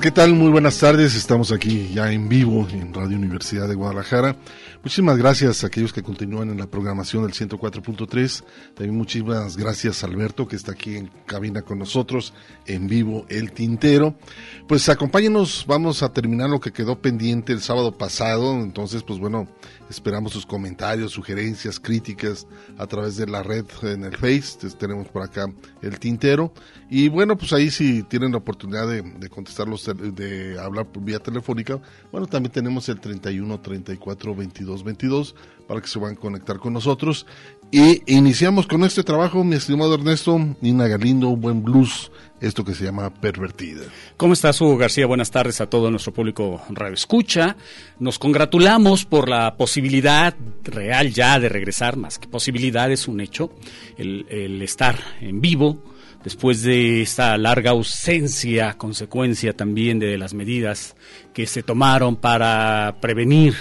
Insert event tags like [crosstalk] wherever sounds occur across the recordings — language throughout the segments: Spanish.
Qué tal, muy buenas tardes, estamos aquí ya en vivo en Radio Universidad de Guadalajara. Muchísimas gracias a aquellos que continúan en la programación del 104.3. También muchísimas gracias a Alberto que está aquí en cabina con nosotros en vivo El Tintero. Pues acompáñenos, vamos a terminar lo que quedó pendiente el sábado pasado. Entonces, pues bueno, esperamos sus comentarios, sugerencias, críticas a través de la red en el Face. Entonces, tenemos por acá El Tintero. Y bueno, pues ahí si tienen la oportunidad de, contestarlos, de hablar por vía telefónica, bueno, también tenemos el 31 34 22 22 para que se van a conectar con nosotros. Y iniciamos con este trabajo, mi estimado Ernesto, Nina Galindo, buen blues, esto que se llama Pervertida. ¿Cómo estás, Hugo García? Buenas tardes a todo nuestro público Radio Escucha. Nos congratulamos por la posibilidad real ya de regresar, más que posibilidad, es un hecho, el estar en vivo después de esta larga ausencia, consecuencia también de las medidas que se tomaron para prevenir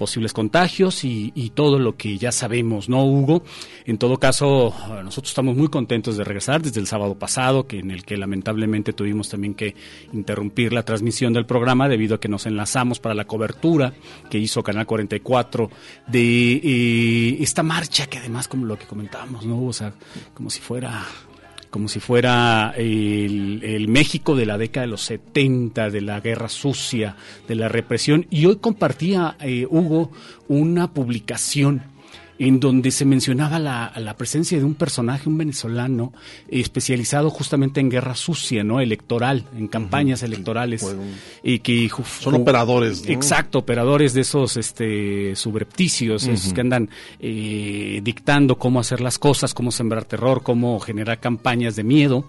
posibles contagios y, todo lo que ya sabemos, ¿no, Hugo? En todo caso, nosotros estamos muy contentos de regresar desde el sábado pasado, que en el que lamentablemente tuvimos también que interrumpir la transmisión del programa debido a que nos enlazamos para la cobertura que hizo Canal 44 de eh, esta marcha que además, como lo que comentábamos, ¿no? O sea, como si fuera como si fuera el, México de la década de los 70, de la guerra sucia, de la represión. Y hoy compartía, eh, Hugo, una publicación en donde se mencionaba la, la, presencia de un personaje, un venezolano, especializado justamente en guerra sucia, ¿no? Electoral, en campañas uh -huh. electorales. Bueno, y que son operadores, ¿no? Exacto, operadores de esos este subrepticios, uh -huh. esos que andan eh, dictando cómo hacer las cosas, cómo sembrar terror, cómo generar campañas de miedo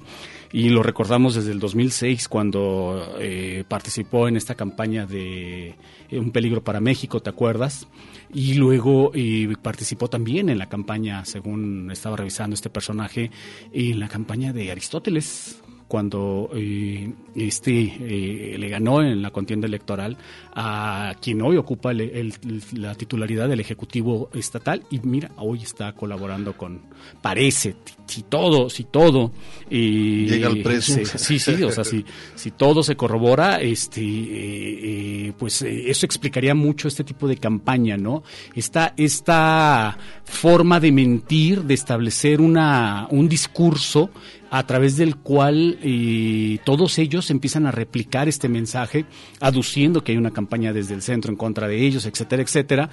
y lo recordamos desde el 2006 cuando eh, participó en esta campaña de eh, Un peligro para México, ¿te acuerdas? Y luego eh, participó también en la campaña, según estaba revisando este personaje, en la campaña de Aristóteles, cuando eh, este eh, le ganó en la contienda electoral a quien hoy ocupa el, el, la titularidad del Ejecutivo Estatal y mira, hoy está colaborando con, parece, si todo, si todo... Eh, Llega al precio. sí, sí, o sea, si, si todo se corrobora, este, pues eso explicaría mucho este tipo de campaña, ¿no? Esta, esta forma de mentir, de establecer una, un discurso a través del cual eh, todos ellos empiezan a replicar este mensaje, aduciendo que hay una campaña desde el centro en contra de ellos, etcétera, etcétera.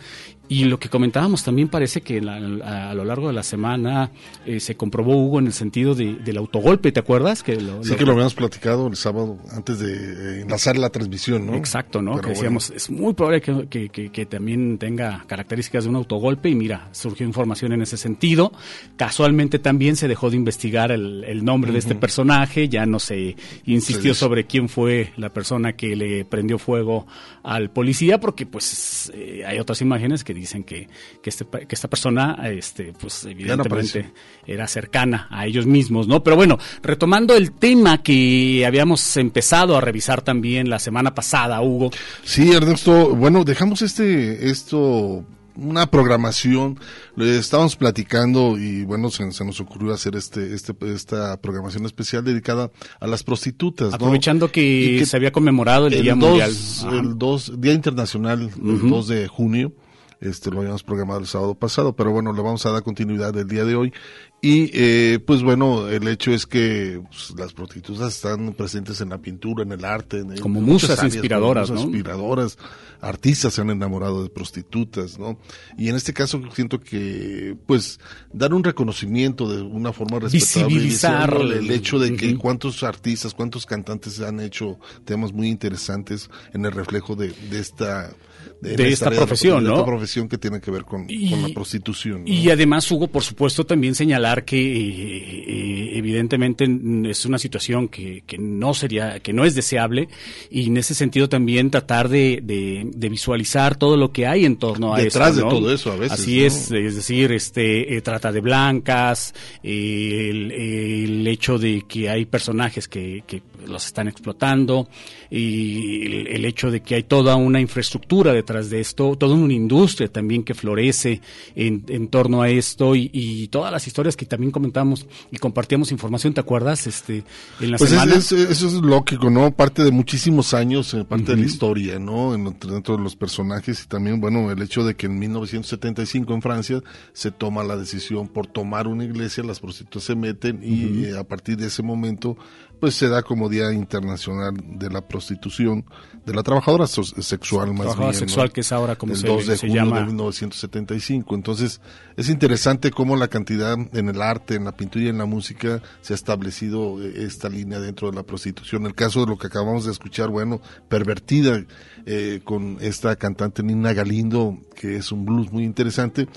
Y lo que comentábamos también parece que la, a, a, lo largo de la semana eh, se comprobó, Hugo, en el sentido de, del autogolpe, ¿te acuerdas? Que lo, sí, lo, que lo habíamos platicado el sábado antes de enlazar la transmisión, ¿no? Exacto, ¿no? Pero que decíamos, bueno. es muy probable que, que, que, que, también tenga características de un autogolpe y mira, surgió información en ese sentido. Casualmente también se dejó de investigar el, el nombre uh -huh. de este personaje, ya no se insistió sí, sobre quién fue la persona que le prendió fuego al policía, porque pues eh, hay otras imágenes que dicen que, que, este, que esta persona, este, pues evidentemente no era cercana a ellos mismos, ¿no? Pero bueno, retomando el tema que habíamos empezado a revisar también la semana pasada, Hugo. Sí, Ernesto, bueno, dejamos este, esto una programación, le estábamos platicando y bueno, se, se, nos ocurrió hacer este, este, esta programación especial dedicada a las prostitutas. Aprovechando ¿no? que, que, se había conmemorado el, el Día 2, Mundial. El 2, Día Internacional, uh -huh. el 2 de junio. Este lo habíamos programado el sábado pasado, pero bueno, le vamos a dar continuidad el día de hoy. Y eh, pues bueno, el hecho es que pues, las prostitutas están presentes en la pintura, en el arte, en, como musas áreas, inspiradoras, musas ¿no? inspiradoras, artistas se han enamorado de prostitutas, ¿no? Y en este caso siento que pues dar un reconocimiento de una forma respetable, visibilizar el, el hecho de que uh -huh. cuántos artistas, cuántos cantantes han hecho temas muy interesantes en el reflejo de, de esta de, de esta, profesión, de ¿no? esta profesión que tiene que ver con, y, con la prostitución. ¿no? Y además, Hugo, por supuesto, también señalar que eh, eh, evidentemente es una situación que, que, no sería, que no es deseable, y en ese sentido también tratar de, de, de visualizar todo lo que hay en torno a Detrás esto, ¿no? de todo eso, a veces. Así ¿no? es, es decir, este eh, trata de blancas, el, el, hecho de que hay personajes que, que los están explotando y el, el hecho de que hay toda una infraestructura detrás de esto, toda una industria también que florece en, en torno a esto y, y todas las historias que también comentamos y compartíamos información, ¿te acuerdas? Este, en la Pues es- semana. es- eso es lógico, ¿no? Parte de muchísimos años, eh, parte de la historia, ¿no? En- dentro de los personajes y también, bueno, el hecho de que en 1975 en Francia se toma la decisión por tomar una iglesia, las prostitutas se meten y eh, a partir de ese momento, pues se da como Día Internacional de la Prostitución, de la trabajadora so- sexual más Trabajadora bien, ¿no? sexual, que es ahora como el se- 2 de se junio llama. de 1975. Entonces, es interesante cómo la cantidad en el arte, en la pintura y en la música se ha establecido eh, esta línea dentro de la prostitución. El caso de lo que acabamos de escuchar, bueno, pervertida eh, con esta cantante Nina Galindo, que es un blues muy interesante.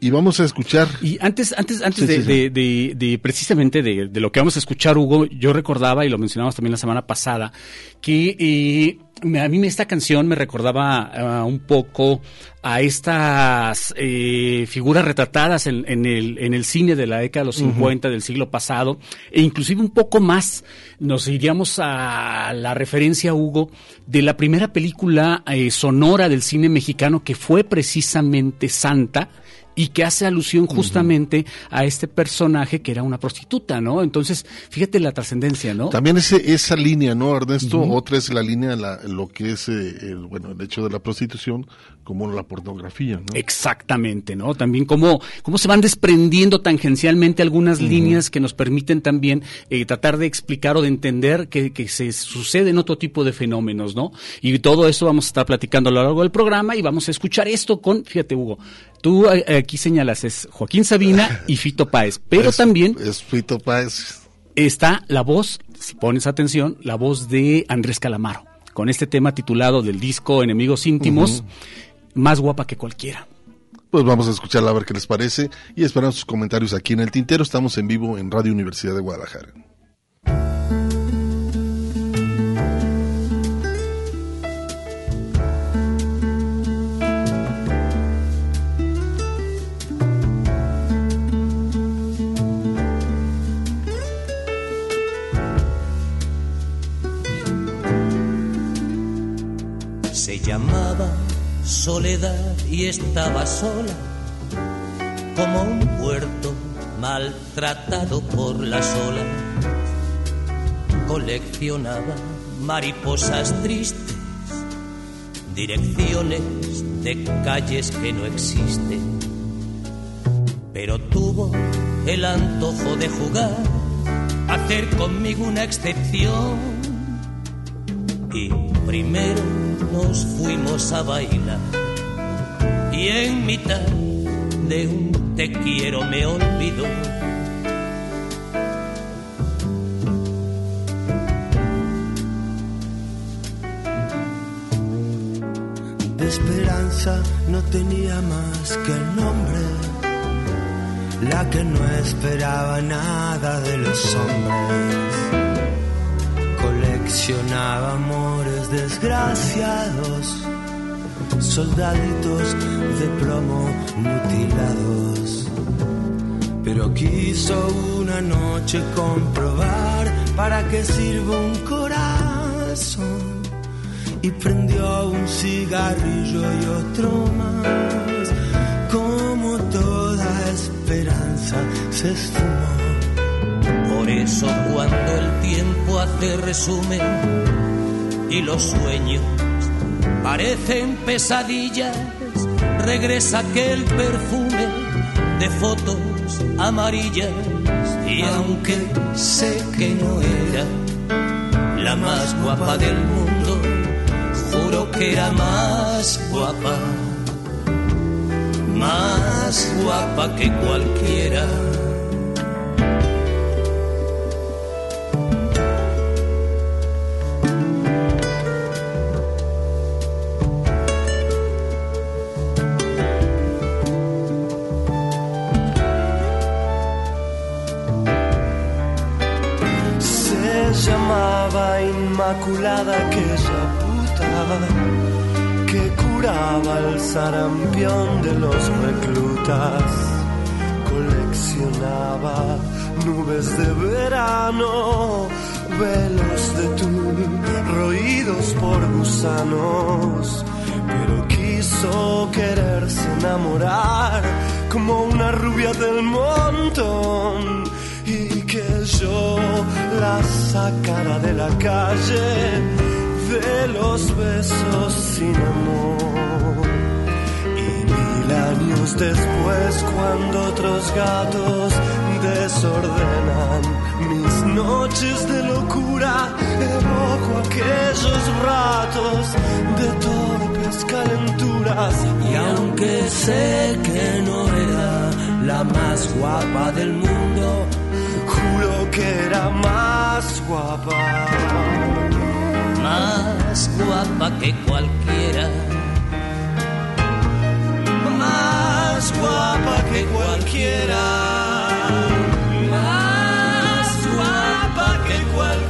Y vamos a escuchar. Y antes, antes, antes Sí, de, sí, sí. de- de- de precisamente de, de lo que vamos a escuchar, Hugo, yo recordaba, y lo mencionamos también la semana pasada, que eh, me- a mí esta canción me recordaba un poco a estas eh, figuras retratadas en, en el, en el cine de la década de los 50 del siglo pasado, e inclusive un poco más nos iríamos a la referencia, Hugo, de la primera película eh, sonora del cine mexicano que fue precisamente Santa, y que hace alusión justamente a este personaje que era una prostituta, ¿no? Entonces, fíjate la trascendencia, ¿no? También ese, esa línea, ¿no, Ernesto? Otra es la línea, la, lo que es eh, el, bueno, el hecho de la prostitución, como la pornografía, ¿no? Exactamente, ¿no? También cómo, cómo se van desprendiendo tangencialmente algunas líneas que nos permiten también eh, tratar de explicar o de entender que, que se suceden otro tipo de fenómenos, ¿no? Y todo eso vamos a estar platicando a lo largo del programa y vamos a escuchar esto con, fíjate Hugo, tú eh, aquí señalas es Joaquín Sabina [laughs] y Fito Páez, pero Es- también Es Fito Páez. está la voz, si pones atención, la voz de Andrés Calamaro, con este tema titulado del disco Enemigos Íntimos, más guapa que cualquiera. Pues vamos a escucharla a ver qué les parece y esperamos sus comentarios aquí en el Tintero. Estamos en vivo en Radio Universidad de Guadalajara. Se llamaba Soledad y estaba sola, como un puerto maltratado por las olas. Coleccionaba mariposas tristes, direcciones de calles que no existen. Pero tuvo el antojo de jugar, hacer conmigo una excepción y primero nos fuimos a bailar. Y en mitad de un te quiero me olvidó. De esperanza no tenía más que el nombre, la que no esperaba nada de los hombres coleccionaba amores desgraciados, soldaditos de plomo mutilados. Pero quiso una noche comprobar para qué sirve un corazón y prendió un cigarrillo y otro más. Como toda esperanza se esfumó. Por eso cuando el tiempo hace resumen y los sueños parecen pesadillas, regresa aquel perfume de fotos amarillas y aunque sé que no era la más guapa del mundo, juro que era más guapa, más guapa que cualquiera. Inmaculada aquella puta que curaba el sarampión de los reclutas. Coleccionaba nubes de verano, velos de tul roídos por gusanos, pero quiso quererse enamorar como una rubia del montón yo la sacara de la calle de los besos sin amor. Y mil años después, cuando otros gatos desordenan mis noches de locura, evoco aquellos ratos de torpes calenturas. Y aunque sé que no era la más guapa del mundo, juro que era más guapa. Más guapa que cualquiera. Más guapa que cualquiera. Más guapa que cualquiera.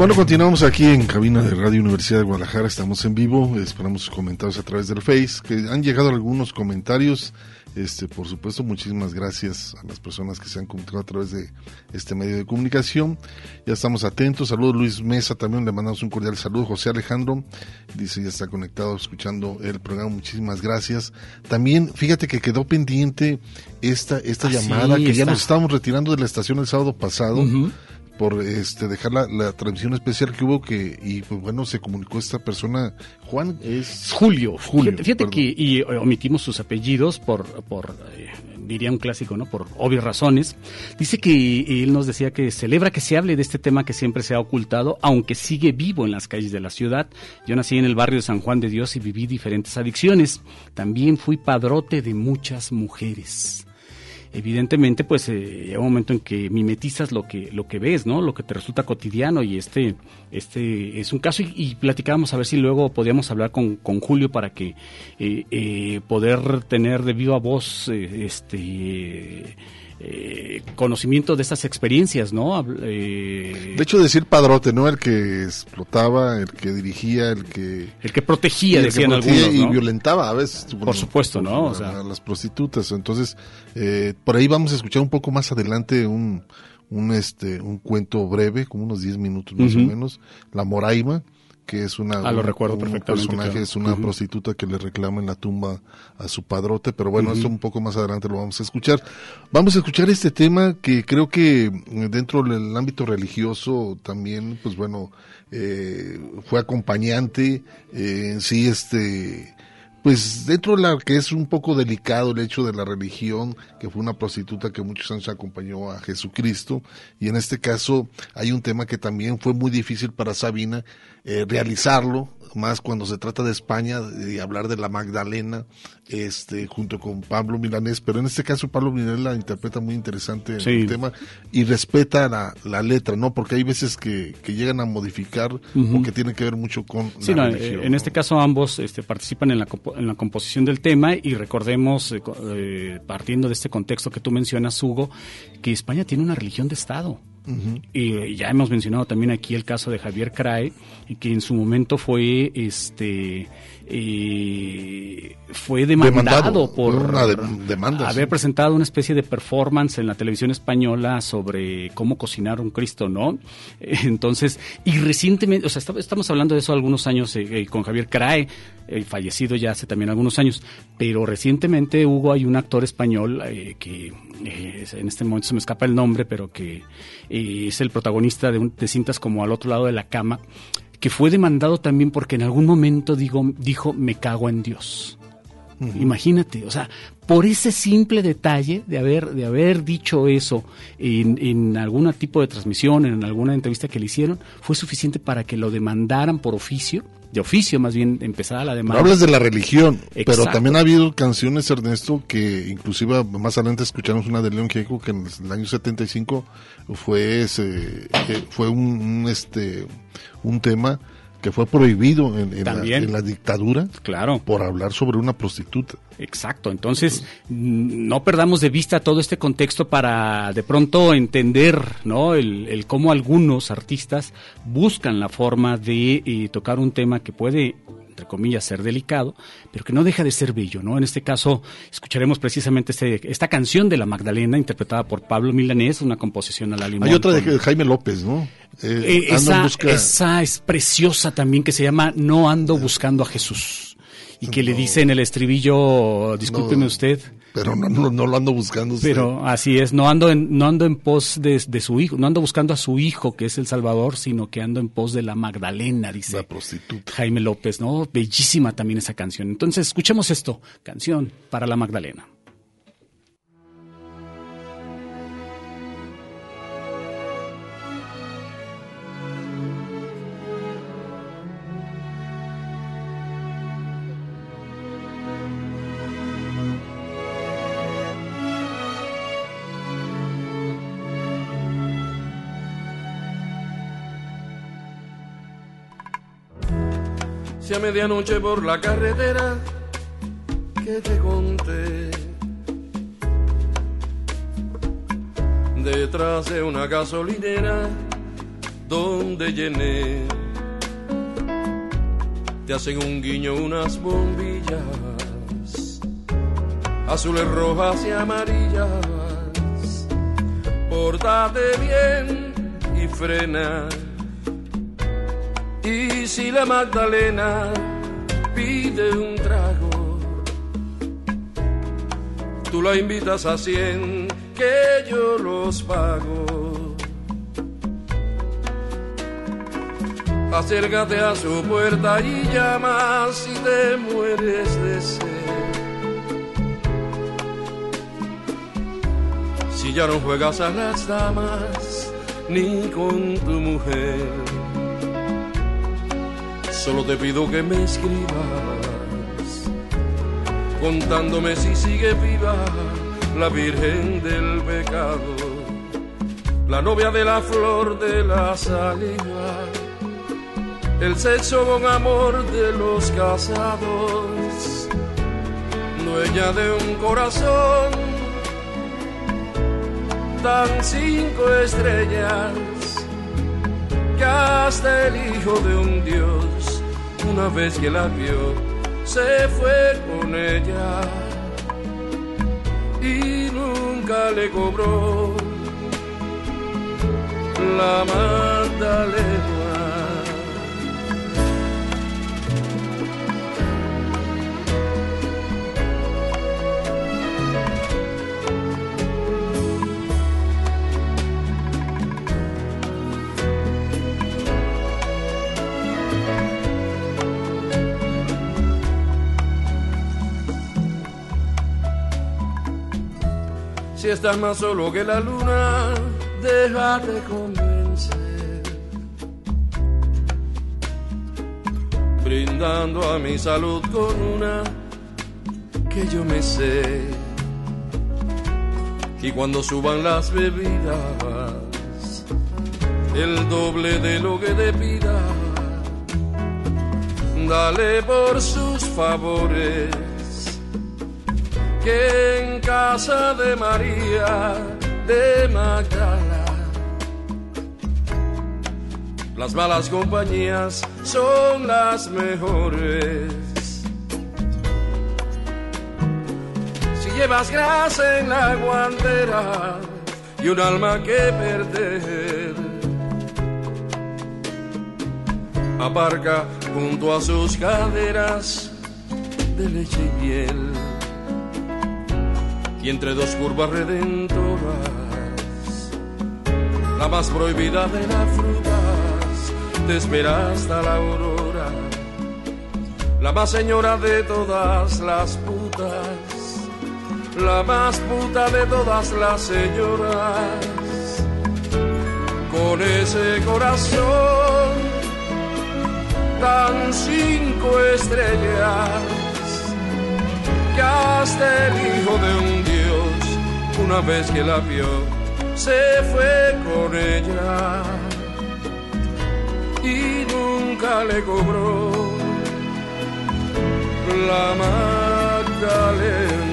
Bueno, continuamos aquí en cabina de Radio Universidad de Guadalajara, estamos en vivo, esperamos sus comentarios a través del Face, que han llegado algunos comentarios, este, por supuesto, muchísimas gracias a las personas que se han comunicado a través de este medio de comunicación, ya estamos atentos, saludos Luis Mesa, también le mandamos un cordial saludo, José Alejandro, dice ya está conectado escuchando el programa, muchísimas gracias, también fíjate que quedó pendiente esta, esta Ah, llamada, sí, que ya nos estábamos retirando de la estación el sábado pasado. Por este dejar la, la transmisión especial que hubo que y pues bueno se comunicó esta persona Juan es Julio. Julio, Fíjate, que y eh, omitimos sus apellidos por, por eh, diría un clásico, ¿no? Por obvias razones. Dice que él nos decía que celebra que se hable de este tema que siempre se ha ocultado, aunque sigue vivo en las calles de la ciudad. Yo nací en el barrio de San Juan de Dios y viví diferentes adicciones. También fui padrote de muchas mujeres evidentemente pues eh, llega un momento en que mimetizas lo que lo que ves no lo que te resulta cotidiano y este este es un caso. Y, platicábamos a ver si luego podíamos hablar con, con Julio para que eh, eh, poder tener de viva voz eh, este eh, conocimiento de estas experiencias no eh, de hecho decir padrote no el que explotaba el que dirigía el que el que protegía el que decían protegía algunos y violentaba a veces Por supuesto, ¿no? O a, sea- a las prostitutas. Entonces eh, por ahí vamos a escuchar un poco más adelante un un este un cuento breve como unos 10 minutos más o menos la Moraima que es una Ah, lo un- recuerdo un perfectamente, personaje claro. es una prostituta que le reclama en la tumba a su padrote pero bueno Ujú. esto un poco más adelante lo vamos a escuchar vamos a escuchar este tema que creo que eh, dentro del ámbito religioso también pues bueno eh, fue acompañante eh, en sí este pues dentro de la que es un poco delicado el hecho de la religión, que fue una prostituta que muchos años acompañó a Jesucristo, y en este caso hay un tema que también fue muy difícil para Sabina eh, realizarlo, más cuando se trata de España, de hablar de la Magdalena, este, junto con Pablo Milanés, pero en este caso Pablo Milanés la interpreta muy interesante Sí. el tema y respeta la, la letra, ¿no? Porque hay veces que, que llegan a modificar Ujú. o que tiene que ver mucho con Sí, la no, religión. eh, en este caso ambos este, participan en la, en la composición del tema y recordemos, eh, eh, partiendo de este contexto que tú mencionas, Hugo, que España tiene una religión de Estado. Y ya hemos mencionado también aquí el caso de Javier Crae, que en su momento fue este eh, fue demandado, por haber presentado una especie de performance en la televisión española sobre cómo cocinar un Cristo, ¿no? [laughs] Entonces, y recientemente, o sea, estamos hablando de eso algunos años eh, eh, con Javier Crae, fallecido ya hace también algunos años, pero recientemente hubo hay un actor español que en este momento se me escapa el nombre, pero que es el protagonista de, de cintas como Al otro lado de la cama, que fue demandado también porque en algún momento digo, dijo, me cago en Dios. Imagínate, o sea, por ese simple detalle de haber, de haber dicho eso en, en algún tipo de transmisión, en alguna entrevista que le hicieron, fue suficiente para que lo demandaran por oficio de oficio más bien empezada la demanda. hablas de la religión, pero también ha habido canciones, Ernesto, que inclusive más adelante escuchamos una de León Gieco que en el año 75 fue ese, eh, fue un, este un tema que fue prohibido en, la, dictadura claro. por hablar sobre una prostituta. Exacto, entonces no perdamos de vista todo este contexto para de pronto entender ¿no? el, el cómo algunos artistas buscan la forma de eh, tocar un tema que puede entre comillas, ser delicado, pero que no deja de ser bello, ¿no? En este caso, escucharemos precisamente este, esta canción de La Magdalena, interpretada por Pablo Milanés, una composición a la limón. Hay otra de Jaime López, ¿no? Eh, eh, esa es preciosa también, que se llama No ando buscando a Jesús. Y que le dice en el estribillo, discúlpeme usted, pero no, no, lo ando buscando. Pero así es, no ando en, no ando en pos de, su hijo, no ando buscando a su hijo, que es el Salvador, sino que ando en pos de la Magdalena, dice. La prostituta. Jaime López, ¿no? Bellísima también esa canción. Entonces, escuchemos esto, canción para la Magdalena. Medianoche por la carretera que te conté. Detrás de una gasolinera donde llené, te hacen un guiño unas bombillas, azules, rojas y amarillas. Pórtate bien y frena y si la Magdalena pide un trago, tú la invitas a cien que yo los pago. Acércate a su puerta y llama si te mueres de sed. Si ya no juegas a las damas ni con tu mujer Solo te pido que me escribas, contándome si sigue viva la Virgen del Pecado, la novia de la flor de la saliva, el sexo con amor de los casados, dueña de un corazón tan cinco estrellas que hasta el hijo de un dios una vez que la vio, se fue con ella y nunca le cobró la Magdalena. Si estás más solo que la luna, déjate convencer. Brindando a mi salud con una que yo me sé. Y cuando suban las bebidas, el doble de lo que te pida, dale por sus favores que en casa de María de Magdala las malas compañías son las mejores. Si llevas grasa en la guantera y un alma que perder, aparca junto a sus caderas de leche y miel. Y entre dos curvas redentoras, la más prohibida de las frutas, te espera hasta la aurora. La más señora de todas las putas, la más puta de todas las señoras. Con ese corazón tan cinco estrellas que hasta el hijo de un una vez que la vio se fue con ella y nunca le cobró la Magdalena.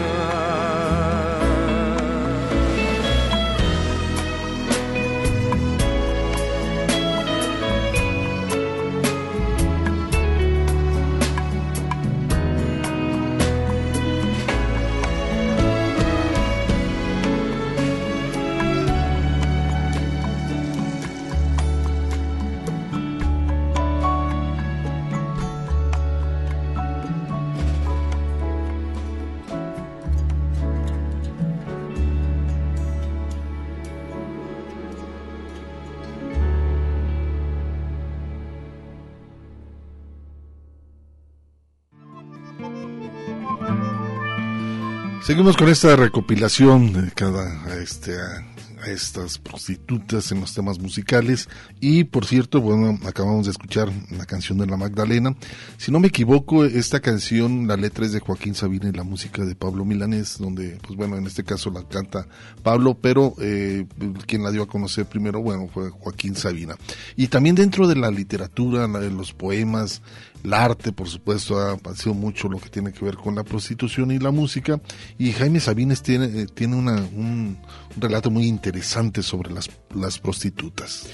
Seguimos con esta recopilación de cada este, a estas prostitutas en los temas musicales y por cierto, bueno, acabamos de escuchar la canción de la Magdalena. Si no me equivoco, esta canción, la letra es de Joaquín Sabina y la música de Pablo Milanés, donde, pues bueno, en este caso la canta Pablo, pero eh, quien la dio a conocer primero, bueno, fue Joaquín Sabina. Y también dentro de la literatura, de los poemas, el arte, por supuesto, ha, sido mucho lo que tiene que ver con la prostitución y la música. Y Jaime Sabines tiene, eh, tiene una, un, relato muy interesante sobre las, las prostitutas.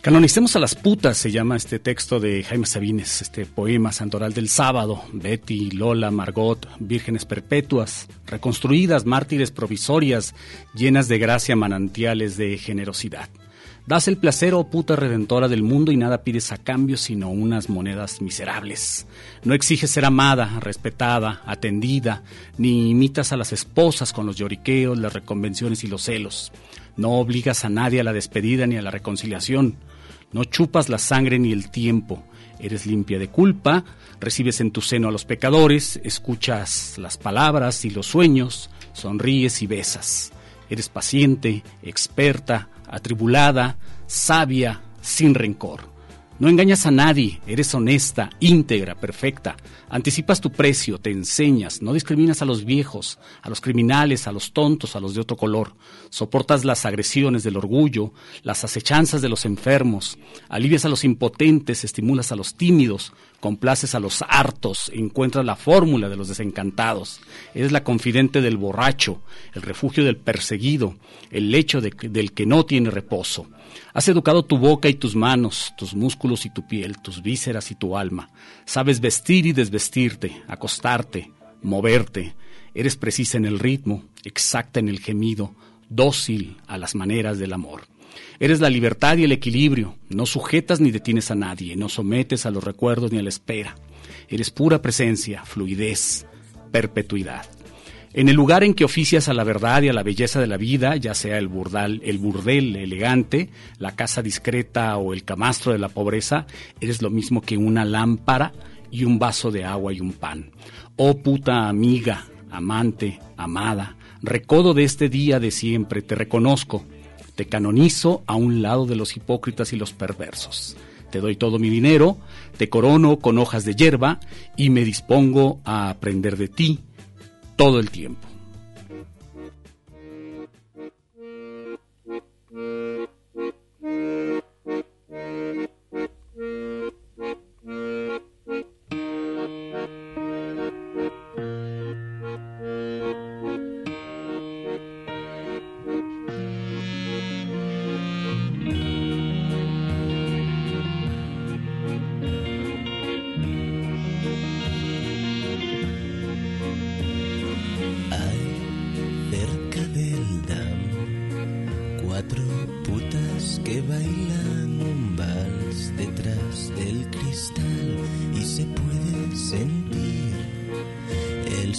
Canonicemos a las putas, se llama este texto de Jaime Sabines, este poema santoral del sábado. Betty, Lola, Margot, vírgenes perpetuas, reconstruidas, mártires provisorias, llenas de gracia, manantiales de generosidad. Das el placer, oh puta redentora del mundo, y nada pides a cambio sino unas monedas miserables. No exiges ser amada, respetada, atendida, ni imitas a las esposas con los lloriqueos, las reconvenciones y los celos. No obligas a nadie a la despedida ni a la reconciliación. No chupas la sangre ni el tiempo. Eres limpia de culpa, recibes en tu seno a los pecadores, escuchas las palabras y los sueños, sonríes y besas. Eres paciente, experta, atribulada, sabia, sin rencor. No engañas a nadie, eres honesta, íntegra, perfecta. Anticipas tu precio, te enseñas, no discriminas a los viejos, a los criminales, a los tontos, a los de otro color. Soportas las agresiones del orgullo, las acechanzas de los enfermos, alivias a los impotentes, estimulas a los tímidos, complaces a los hartos, encuentras la fórmula de los desencantados. Eres la confidente del borracho, el refugio del perseguido, el lecho del que no tiene reposo. Has educado tu boca y tus manos, tus músculos y tu piel, tus vísceras y tu alma. Sabes vestir y desvestirte, acostarte, moverte. Eres precisa en el ritmo, exacta en el gemido, dócil a las maneras del amor. Eres la libertad y el equilibrio, no sujetas ni detienes a nadie, no sometes a los recuerdos ni a la espera. Eres pura presencia, fluidez, perpetuidad. En el lugar en que oficias a la verdad y a la belleza de la vida, ya sea el burdal, el burdel elegante, la casa discreta o el camastro de la pobreza, eres lo mismo que una lámpara y un vaso de agua y un pan. Oh puta amiga, amante, amada, recodo de este día de siempre, te reconozco, te canonizo a un lado de los hipócritas y los perversos. Te doy todo mi dinero, te corono con hojas de hierba y me dispongo a aprender de ti todo el tiempo.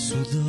Sudor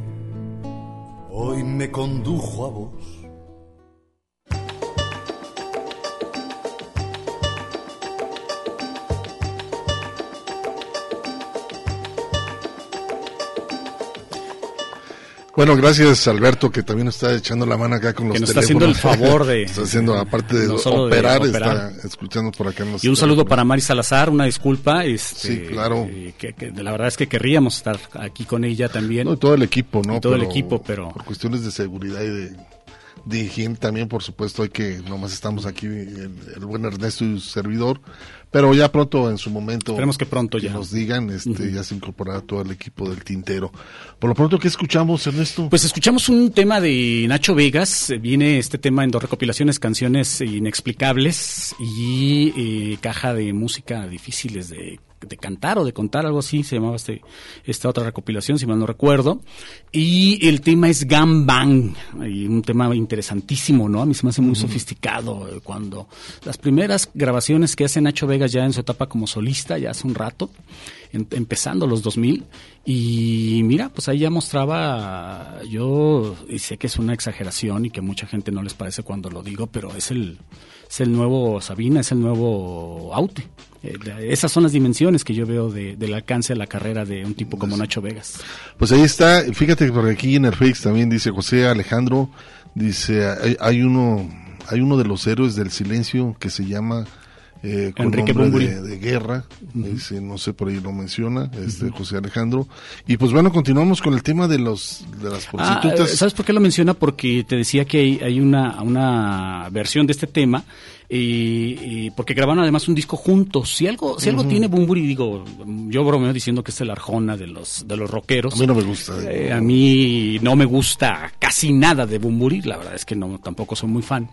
hoy me condujo a vos. Bueno, gracias Alberto, que también está echando la mano acá con los Que nos está haciendo el favor de- [laughs] Está haciendo, aparte de, no solo de operar, está escuchando por acá en los Y un saludo para Mari Salazar, una disculpa. Este, Sí, claro. eh, que, que la verdad es que querríamos estar aquí con ella también. No, y todo el equipo, ¿no? Y todo el equipo, pero Por cuestiones de seguridad y de, de higiene también, por supuesto, hay que, nomás estamos aquí, el, el buen Ernesto y su servidor, pero ya pronto, en su momento. Esperemos que pronto ya. nos digan, este, ya se incorporará todo el equipo del tintero. Por lo pronto, ¿qué escuchamos, Ernesto? Pues escuchamos un tema de Nacho Vegas. Viene este tema en dos recopilaciones, canciones inexplicables y eh, caja de música difíciles de, de cantar o de contar, algo así se llamaba este, esta otra recopilación, si mal no recuerdo. Y el tema es Gam Bang, y un tema interesantísimo, ¿no? A mí se me hace muy sofisticado eh, cuando las primeras grabaciones que hace Nacho Vegas ya en su etapa como solista, ya hace un rato, en- empezando los 2000, y mira, pues ahí ya mostraba, yo y sé que es una exageración y que mucha gente no les parece cuando lo digo, pero es el, es el nuevo Sabina, es el nuevo Aute. Eh, esas son las dimensiones que yo veo de- del alcance de la carrera de un tipo como Nacho Vegas. Pues ahí está, fíjate que por aquí en el Face también dice José Alejandro, dice, hay, hay uno, hay uno de los héroes del silencio que se llama eh, con Enrique nombre de, de guerra, dice, no sé por ahí lo menciona, este José Alejandro. Y pues bueno, continuamos con el tema de los de las Ah, prostitutas. eh, ¿Sabes por qué lo menciona? Porque te decía que hay, hay una, una versión de este tema y, y porque grabaron además un disco juntos. Si algo, si algo tiene Bumburi, digo, yo bromeo diciendo que es el Arjona de los, de los rockeros. A mí no me gusta. Eh, a mí no me gusta casi nada de Bumburi, la verdad es que no, tampoco soy muy fan.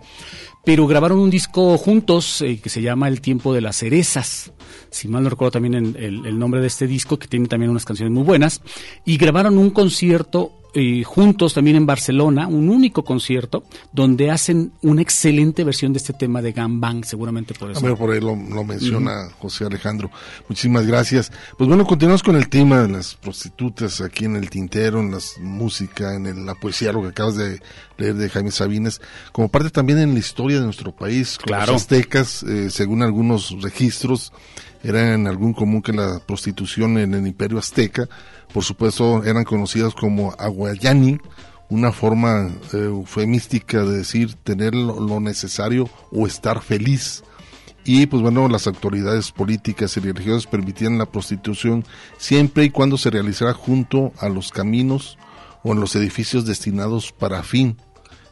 Pero grabaron un disco juntos eh, que se llama El tiempo de las cerezas. Si mal no recuerdo también el nombre de este disco, que tiene también unas canciones muy buenas. Y grabaron un concierto eh, juntos también en Barcelona, un único concierto, donde hacen una excelente versión de este tema de Gambang, seguramente por A eso. ver, por ahí lo, lo menciona José Alejandro. Muchísimas gracias. Pues bueno, continuamos con el tema de las prostitutas aquí en el tintero, en la música, en el- la poesía, lo que acabas de leer de Jaime Sabines, como parte también en la historia de nuestro país. Con Claro. Los aztecas, eh, según algunos registros, era en algún común que la prostitución en el imperio azteca, por supuesto, eran conocidas como aguayani, una forma eh, eufemística de decir tener lo, necesario o estar feliz. Y pues bueno, las autoridades políticas y religiosas permitían la prostitución siempre y cuando se realizara junto a los caminos o en los edificios destinados para fin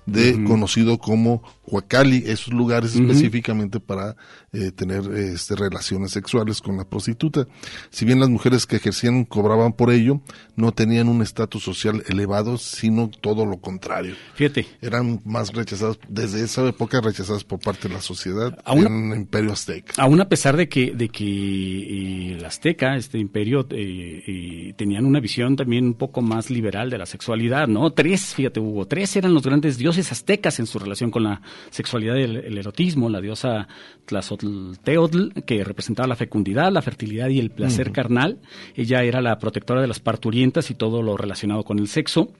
de conocido como Huacali, esos lugares específicamente para eh, tener este, relaciones sexuales con la prostituta. Si bien las mujeres que ejercían cobraban por ello, no tenían un estatus social elevado, sino todo lo contrario. Fíjate. Eran más rechazadas, desde esa época rechazadas por parte de la sociedad Aún- en el imperio azteca. Aún a pesar de que, de que eh, el Azteca, este imperio, eh, eh, tenían una visión también un poco más liberal de la sexualidad, ¿no? Tres, fíjate, Hugo, tres eran los grandes dioses aztecas en su relación con la sexualidad y el, el erotismo. La diosa Tlazolteotl, que representaba la fecundidad, la fertilidad y el placer carnal. Ella era la protectora de las parturientas y todo lo relacionado con el sexo.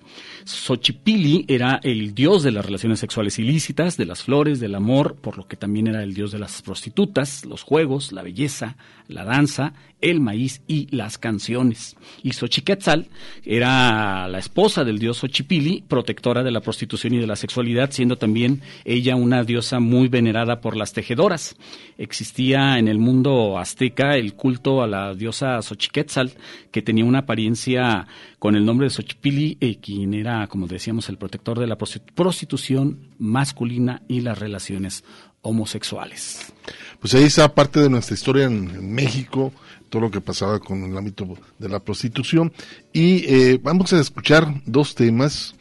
Xochipilli era el dios de las relaciones sexuales ilícitas, de las flores, del amor, por lo que también era el dios de las prostitutas, los juegos, la belleza, la danza, el maíz y las canciones. Y Xochiquetzal era la esposa del dios Xochipilli, protectora de la prostitución y de la sexualidad, siendo también ella una diosa muy venerada por las tejedoras. Existía en el mundo azteca el culto a la diosa Xochiquetzal, que tenía una apariencia con el nombre de Xochipilli, eh, quien era, como decíamos, el protector de la prostitu- prostitución masculina y las relaciones homosexuales. Pues ahí está parte de nuestra historia en México, todo lo que pasaba con el ámbito de la prostitución. Y eh, vamos a escuchar dos temas.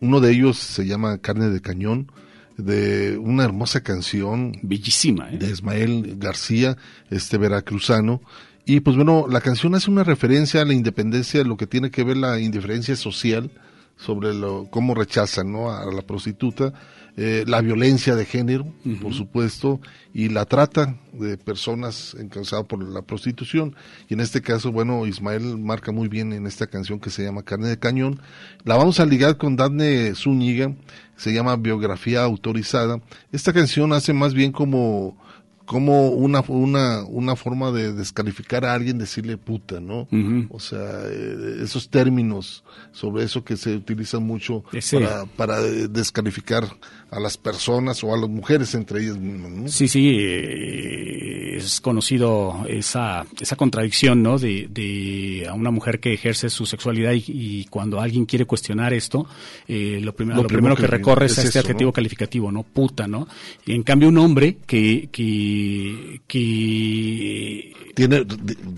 uno de ellos se llama Carne de Cañón, de una hermosa canción. Bellísima, ¿eh? De Ismael García, este veracruzano. Y pues bueno, la canción hace una referencia a la independencia, lo que tiene que ver la indiferencia social sobre lo, cómo rechazan ¿no? a la prostituta, eh, la violencia de género, por supuesto, y la trata de personas encausadas por la prostitución. Y en este caso, bueno, Ismael marca muy bien en esta canción que se llama Carne de Cañón. La vamos a ligar con Dafne Zúñiga, se llama Biografía Autorizada. Esta canción hace más bien como como una, una, una forma de descalificar a alguien, decirle puta, ¿no? O sea, eh, esos términos sobre eso que se utilizan mucho para, para descalificar a las personas o a las mujeres entre ellas mismas, ¿no? Sí, sí, eh, es conocido esa, esa contradicción, ¿no? De, de a una mujer que ejerce su sexualidad y, cuando alguien quiere cuestionar esto, eh, lo, primero, lo, primero que, recorre es, este adjetivo calificativo, ¿no? Puta, ¿no? Y en cambio un hombre que, que, que tiene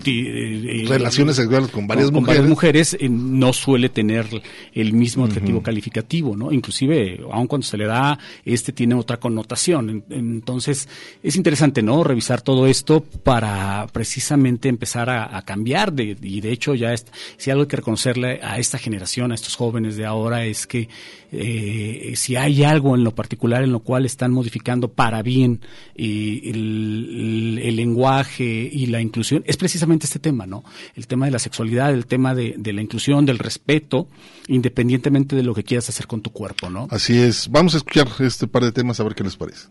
eh, relaciones sexuales con varias con, mujeres, varias mujeres no suele tener el mismo adjetivo calificativo, ¿no? Inclusive, aun cuando se le da este tiene otra connotación. Entonces, es interesante, ¿no? Revisar todo esto para precisamente empezar a, cambiar. De, y de hecho, ya si algo hay que reconocerle a esta generación, a estos jóvenes de ahora, es que eh, si hay algo en lo particular en lo cual están modificando para bien eh, el, lenguaje y la inclusión, es precisamente este tema, ¿no? El tema de la sexualidad, el tema de, de la inclusión, del respeto, independientemente de lo que quieras hacer con tu cuerpo, ¿no? Así es. Vamos a escuchar este par de temas a ver qué les parece.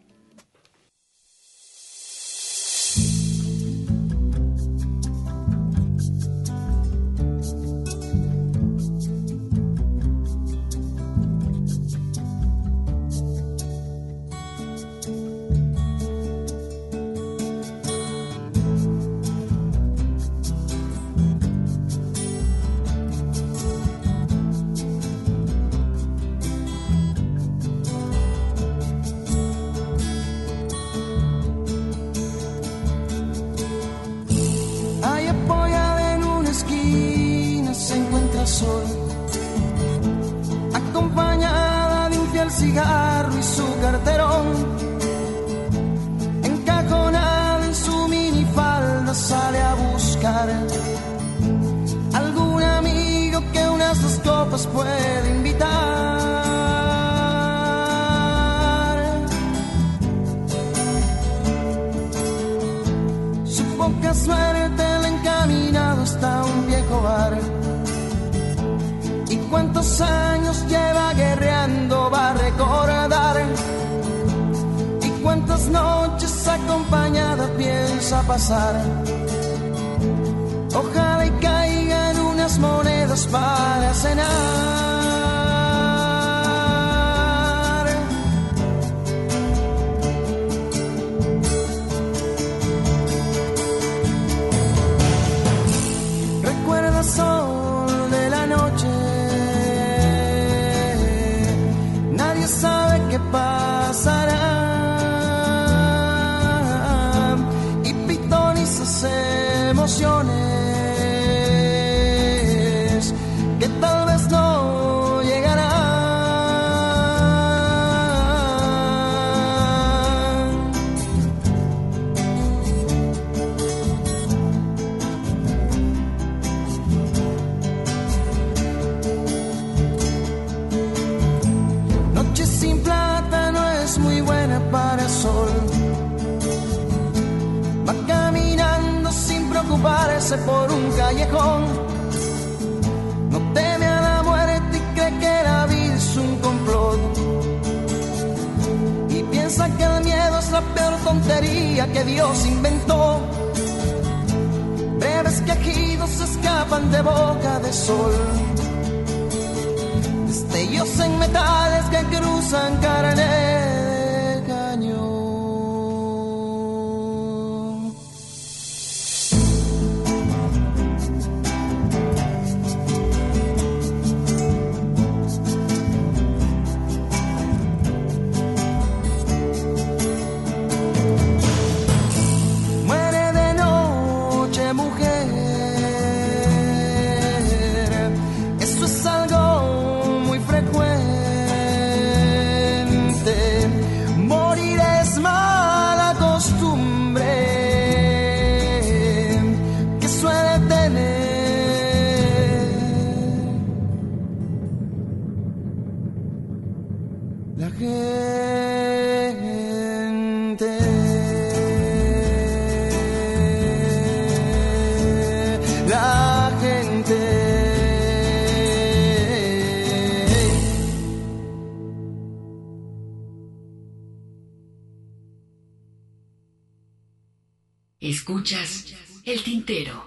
El tintero.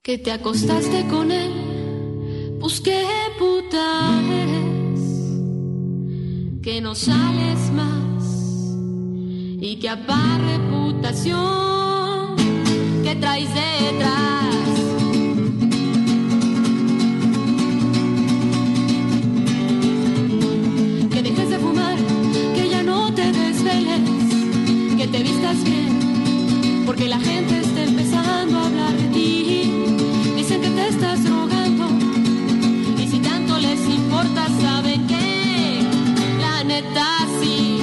Que te acostaste con él, busqué puta eres, que no sales más y que apar reputación que traes detrás. Vistas bien, porque la gente está empezando a hablar de ti. Dicen que te estás drogando, y si tanto les importa, saben que la neta sí.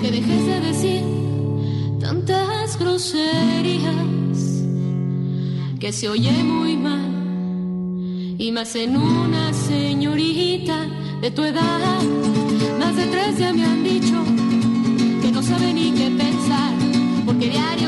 Que dejes de decir tantas groserías que se oye muy mal y más en una señorita de tu edad. Más de tres ya me han dicho que no sabe ni qué pensar, porque diario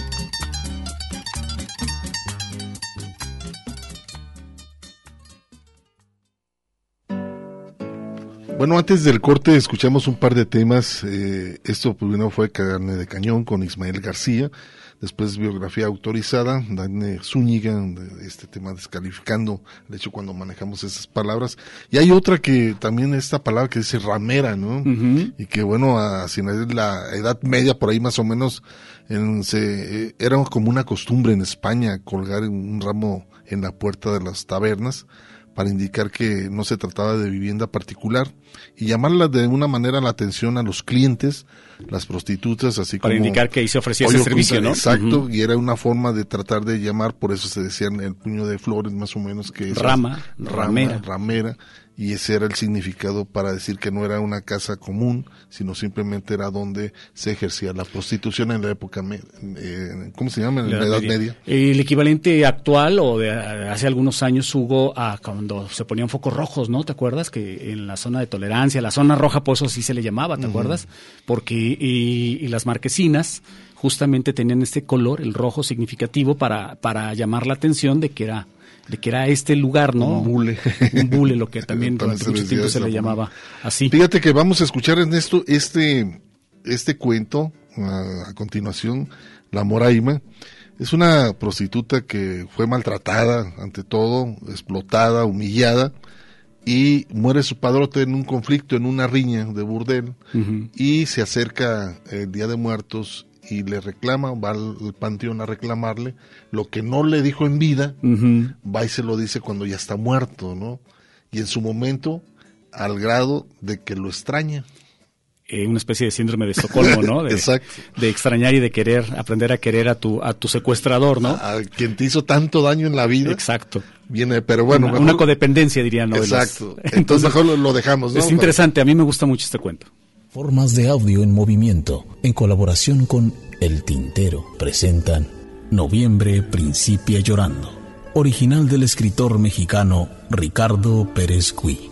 Bueno, antes del corte escuchamos un par de temas. Eh, esto primero fue Carne de Cañón con Ismael García. Después biografía autorizada, Dani Zúñiga, de este tema descalificando el hecho cuando manejamos esas palabras. Y hay otra que también esta palabra que dice ramera, ¿no? Y que bueno, a de la Edad Media, por ahí más o menos, en, se, eh, era como una costumbre en España colgar un ramo en la puerta de las tabernas para indicar que no se trataba de vivienda particular y llamarla de una manera la atención a los clientes, las prostitutas, así Para como... indicar que ahí se ofrecía ese servicio, ¿no? Exacto, y era una forma de tratar de llamar, por eso se decían el puño de flores más o menos que es Rama, rama, ramera. ramera, y ese era el significado para decir que no era una casa común, sino simplemente era donde se ejercía la prostitución en la época, eh, ¿cómo se llama? En la, Edad Media. El equivalente actual o de hace algunos años, Hugo, a cuando se ponían focos rojos, ¿no? ¿Te acuerdas? Que en la zona de tolerancia, la zona roja, por eso sí se le llamaba, ¿te acuerdas? Porque, y, y las marquesinas justamente tenían este color, el rojo significativo, para, para llamar la atención de que era de que era este lugar, ¿no? Un bule. [laughs] Un bule, lo que [laughs] también durante mucho tiempo se le llamaba así. Fíjate que vamos a escuchar en esto este, este cuento a, a continuación, La Moraima. Es una prostituta que fue maltratada ante todo, explotada, humillada, y muere su padrote en un conflicto, en una riña de burdel, y se acerca el Día de Muertos y le reclama, va al panteón a reclamarle lo que no le dijo en vida, va y se lo dice cuando ya está muerto, ¿no? Y en su momento, al grado de que lo extraña. Eh, una especie de síndrome de Estocolmo, ¿no? [laughs] De, Exacto. de extrañar y de querer, aprender a querer a tu, a tu secuestrador, ¿no? A quien te hizo tanto daño en la vida. Exacto. Viene, pero bueno, una, mejor- una codependencia, dirían novelas. Exacto. [laughs] Entonces, mejor lo, lo dejamos, ¿no? Es interesante, a mí me gusta mucho este cuento. Formas de audio en movimiento, en colaboración con El Tintero, presentan Noviembre Principia Llorando, original del escritor mexicano Ricardo Pérez Cui.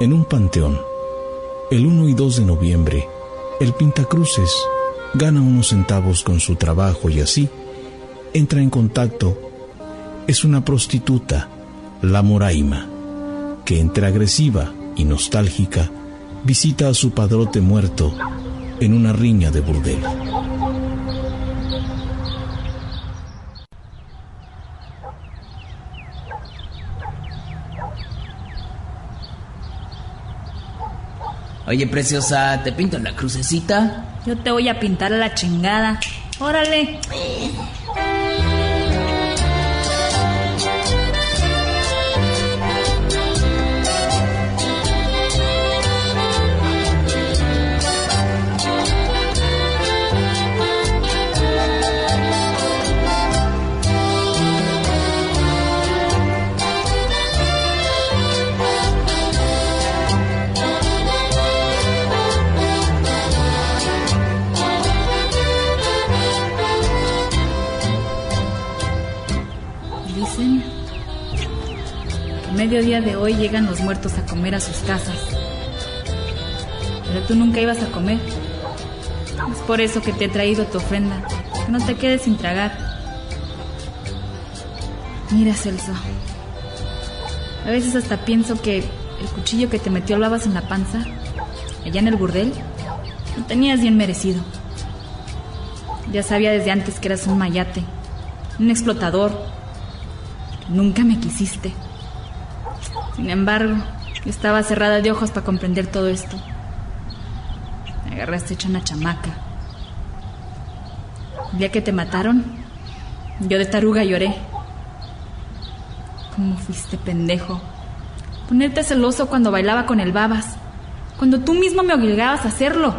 En un panteón, el 1 y 2 de noviembre, el Pintacruces gana unos centavos con su trabajo y así entra en contacto. Es una prostituta, la Moraima, que entre agresiva y nostálgica visita a su padrote muerto en una riña de burdel. Oye, preciosa, ¿te pinto la crucecita? Yo te voy a pintar a la chingada. Órale. Mediodía de hoy llegan los muertos a comer a sus casas. Pero tú nunca ibas a comer. Es por eso que te he traído tu ofrenda. Que no te quedes sin tragar. Mira, Celso. A veces hasta pienso que el cuchillo que te metió al babas en la panza, allá en el burdel, lo tenías bien merecido. Ya sabía desde antes que eras un mayate, un explotador. Nunca me quisiste. Sin embargo, estaba cerrada de ojos para comprender todo esto. Me agarraste hecha una chamaca. El día que te mataron, yo de taruga lloré. ¿Cómo fuiste pendejo? Ponerte celoso cuando bailaba con el babas, cuando tú mismo me obligabas a hacerlo.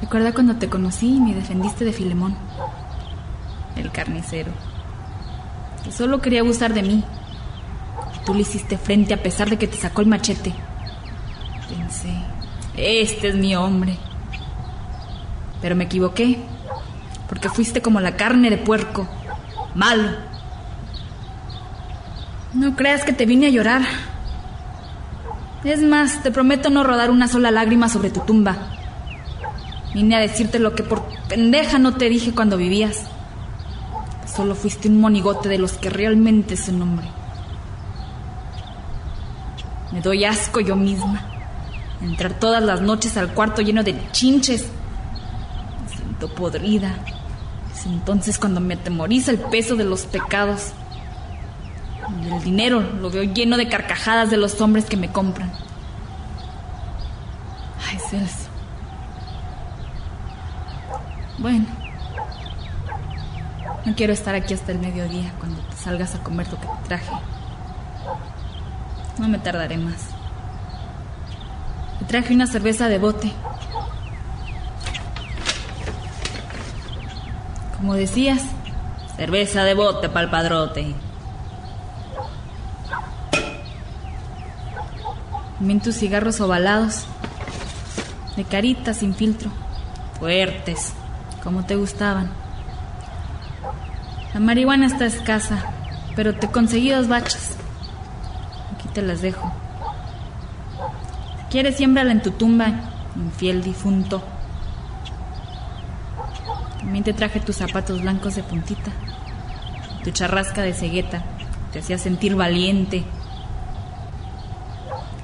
Recuerda cuando te conocí y me defendiste de Filemón, el carnicero, que solo quería abusar de mí. Y tú le hiciste frente a pesar de que te sacó el machete. Pensé, este es mi hombre. Pero me equivoqué, porque fuiste como la carne de puerco, malo. No creas que te vine a llorar. Es más, te prometo no rodar una sola lágrima sobre tu tumba. Vine a decirte lo que por pendeja no te dije cuando vivías. Solo fuiste un monigote de los que realmente es un hombre. Me doy asco yo misma. Entrar todas las noches al cuarto lleno de chinches. Me siento podrida. Es entonces cuando me atemoriza el peso de los pecados. Y el dinero lo veo lleno de carcajadas de los hombres que me compran. Ay, Celso. Bueno. No quiero estar aquí hasta el mediodía cuando te salgas a comer lo que te traje. No me tardaré más. Te traje una cerveza de bote. Como decías, cerveza de bote para el padrote. También tus cigarros ovalados, de carita sin filtro, fuertes, como te gustaban. La marihuana está escasa, pero te conseguí dos bachas. Aquí te las dejo. Si quieres, siémbrala en tu tumba, infiel difunto. También te traje tus zapatos blancos de puntita, tu charrasca de cegueta, te hacía sentir valiente.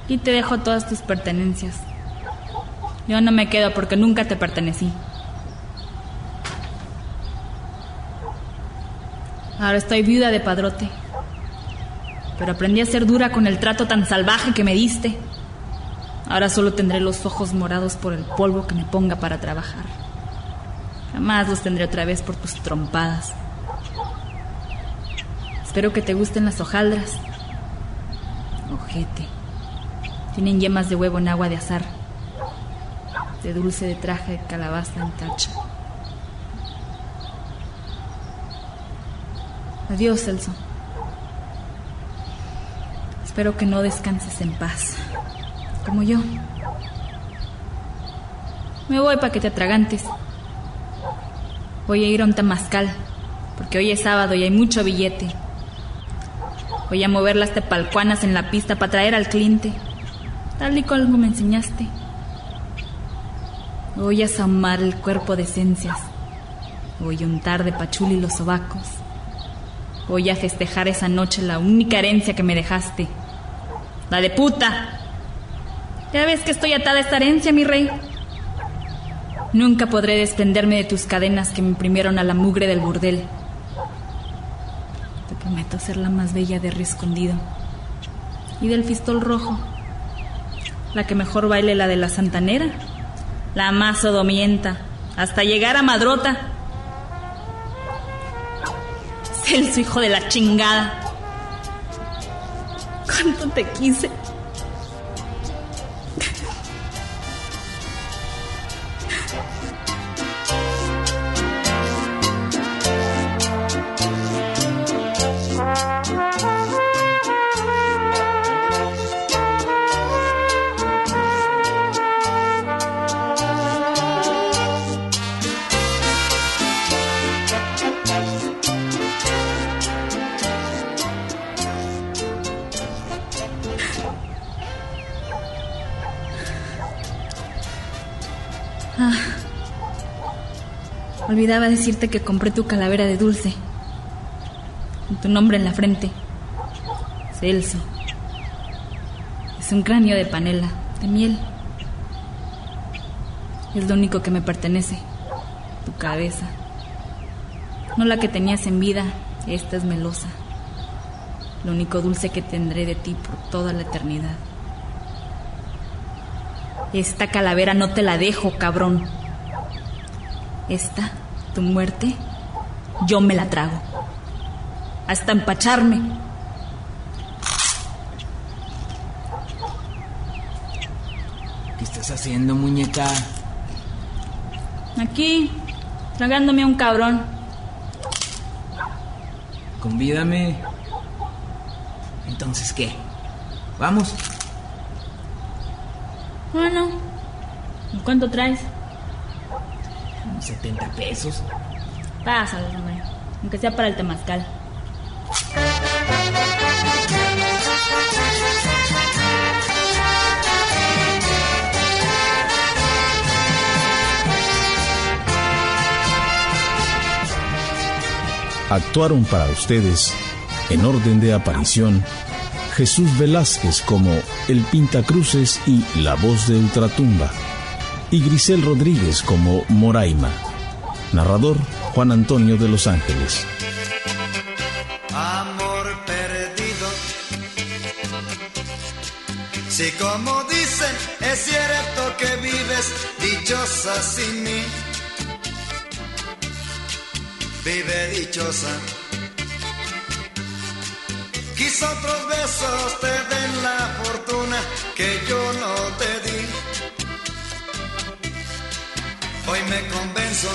Aquí te dejo todas tus pertenencias. Yo no me quedo porque nunca te pertenecí. Ahora estoy viuda de padrote. Pero aprendí a ser dura con el trato tan salvaje que me diste. Ahora solo tendré los ojos morados por el polvo que me ponga para trabajar. Jamás los tendré otra vez por tus trompadas. Espero que te gusten las hojaldras. Ojete. Tienen yemas de huevo en agua de azar. De dulce de traje de calabaza en tacha. Adiós, Celso. Espero que no descanses en paz, como yo. Me voy para que te atragantes. Voy a ir a un tamascal, porque hoy es sábado y hay mucho billete. Voy a mover las tepalcuanas en la pista para traer al cliente, tal y como me enseñaste. Voy a asomar el cuerpo de esencias. Voy a untar de pachuli los sobacos. Voy a festejar esa noche la única herencia que me dejaste. La de puta. Ya ves que estoy atada a esta herencia, mi rey. Nunca podré desprenderme de tus cadenas que me imprimieron a la mugre del burdel. Te prometo ser la más bella de Río Escondido. Y del fistol rojo. La que mejor baile la de la santanera. La más sodomienta. Hasta llegar a Madrota. Celso, hijo de la chingada. ¿Cuánto te quise? Olvidaba decirte que compré tu calavera de dulce. Con tu nombre en la frente. Celso. Es un cráneo de panela, de miel. Es lo único que me pertenece. Tu cabeza. No la que tenías en vida, esta es melosa. Lo único dulce que tendré de ti por toda la eternidad. Esta calavera no te la dejo, cabrón. Esta, tu muerte, yo me la trago. Hasta empacharme. ¿Qué estás haciendo, muñeca? Aquí, tragándome a un cabrón. Convídame. Entonces, ¿qué? ¿Vamos? Bueno, ¿y cuánto traes? 70 pesos. Pásalo, hombre. Aunque sea para el temazcal. Actuaron para ustedes, en orden de aparición, Jesús Velázquez como El Pintacruces y La Voz de Ultratumba, y Grisel Rodríguez como Moraima. Narrador Juan Antonio de Los Ángeles. Amor perdido. Si como dicen, es cierto que vives dichosa sin mí. Vive dichosa. Quizá otros besos te den la fortuna que yo no te di. Hoy me convenzo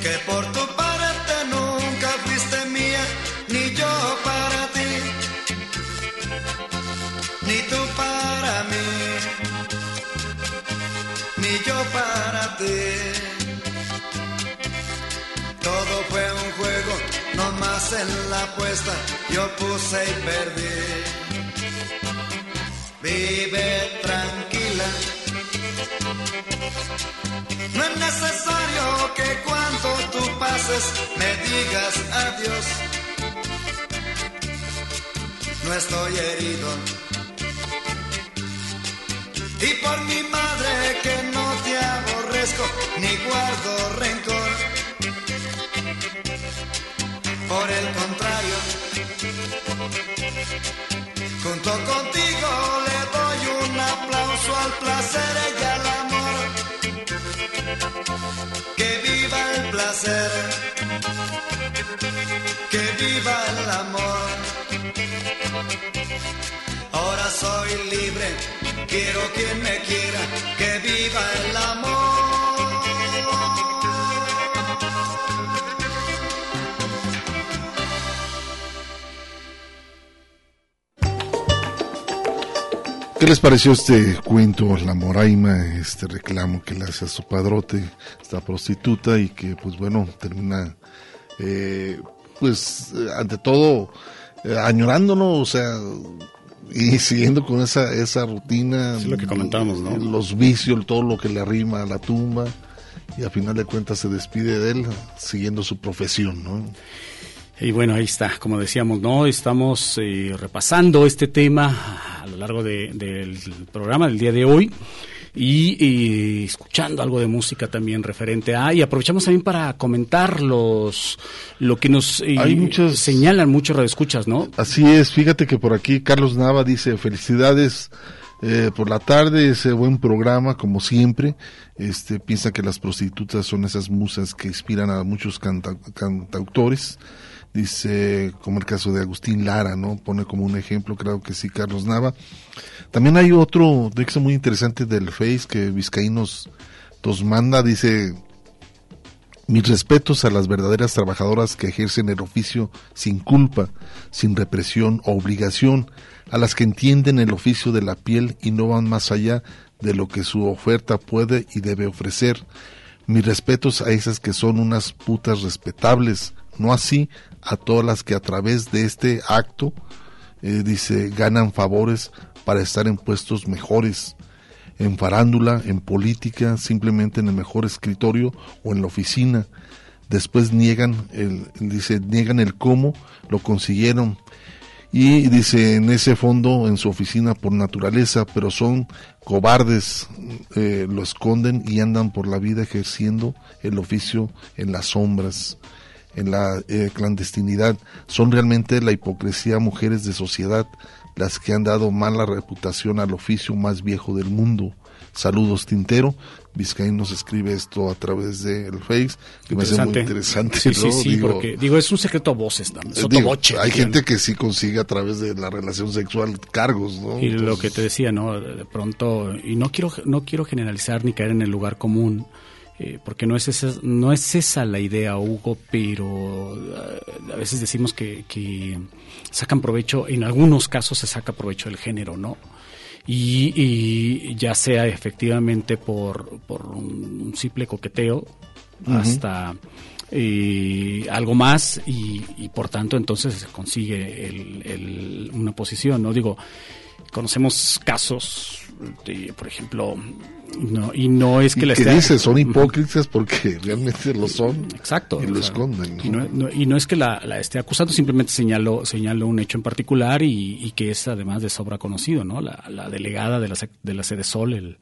que por tu parte nunca fuiste mía, ni yo para ti, ni tú para mí, ni yo para ti. Todo fue un juego, no más en la apuesta, yo puse y perdí. Vive tranquila. No es necesario que cuando tú pases me digas adiós. No estoy herido. Y por mi madre que no te aborrezco ni guardo rencor. Por el contrario, Que viva el placer, que viva el amor. Ahora soy libre, quiero quien me quiera, que viva el amor. ¿Qué les pareció este cuento, la moraima, este reclamo que le hace a su padrote, esta prostituta y que pues bueno, termina eh, pues, ante todo, eh, añorándonos, o sea, y [laughs] siguiendo con esa, esa rutina. Lo que comentábamos, ¿no? Los vicios, todo lo que le arrima a la tumba, y a final de cuentas se despide de él siguiendo su profesión, ¿no? Y bueno, ahí está, como decíamos, ¿no? Estamos eh, repasando este tema a lo largo de- del programa del día de hoy y, y escuchando algo de música también referente a, y aprovechamos también para comentar los, lo que nos eh, Hay muchos- señalan muchos radioescuchas, ¿no? Así es, fíjate que por aquí Carlos Nava dice felicidades eh, por la tarde, ese buen programa como siempre. Este piensa que las prostitutas son esas musas que inspiran a muchos canta- cantautores. Dice, como el caso de Agustín Lara, ¿no? Pone como un ejemplo, creo que sí, Carlos Nava. También hay otro texto muy interesante del Face que Vizcaínos nos manda, dice, mis respetos a las verdaderas trabajadoras que ejercen el oficio sin culpa, sin represión o obligación, a las que entienden el oficio de la piel y no van más allá de lo que su oferta puede y debe ofrecer. Mis respetos a esas que son unas putas respetables, no así a todas las que a través de este acto, eh, dice, ganan favores para estar en puestos mejores en farándula, en política, simplemente en el mejor escritorio o en la oficina. Después niegan el, dice, niegan el cómo lo consiguieron. Y dice, en ese fondo, en su oficina por naturaleza, pero son cobardes, eh, lo esconden y andan por la vida ejerciendo el oficio en las sombras, en la eh, clandestinidad. Son realmente la hipocresía mujeres de sociedad las que han dado mala reputación al oficio más viejo del mundo. Saludos Tintero. Vizcaín nos escribe esto a través del Face, que me hace muy interesante. Sí, sí, ¿no? sí, Digo, porque digo, es un secreto a voces, voce, hay gente que sí consigue a través de la relación sexual cargos, ¿no? Y lo que te decía, ¿no? De pronto, y no quiero, no quiero generalizar ni caer en el lugar común, eh, porque no es, esa, no es esa la idea, Hugo, pero eh, a veces decimos que, que sacan provecho, en algunos casos se saca provecho del género, ¿no? Y, y ya sea efectivamente por, por un simple coqueteo hasta eh, algo más y, y por tanto entonces se consigue el- el- una posición, ¿no? Digo, conocemos casos de, por ejemplo, no, y no es que la que dice, son hipócritas porque [laughs] realmente lo son. Exacto. Y lo esconden. ¿no? Y no, no- y no es que la, la esté acusando, simplemente señaló, señaló un hecho en particular y, y que es además de sobra conocido, ¿no? La, la delegada de la, de la Sede Sol el,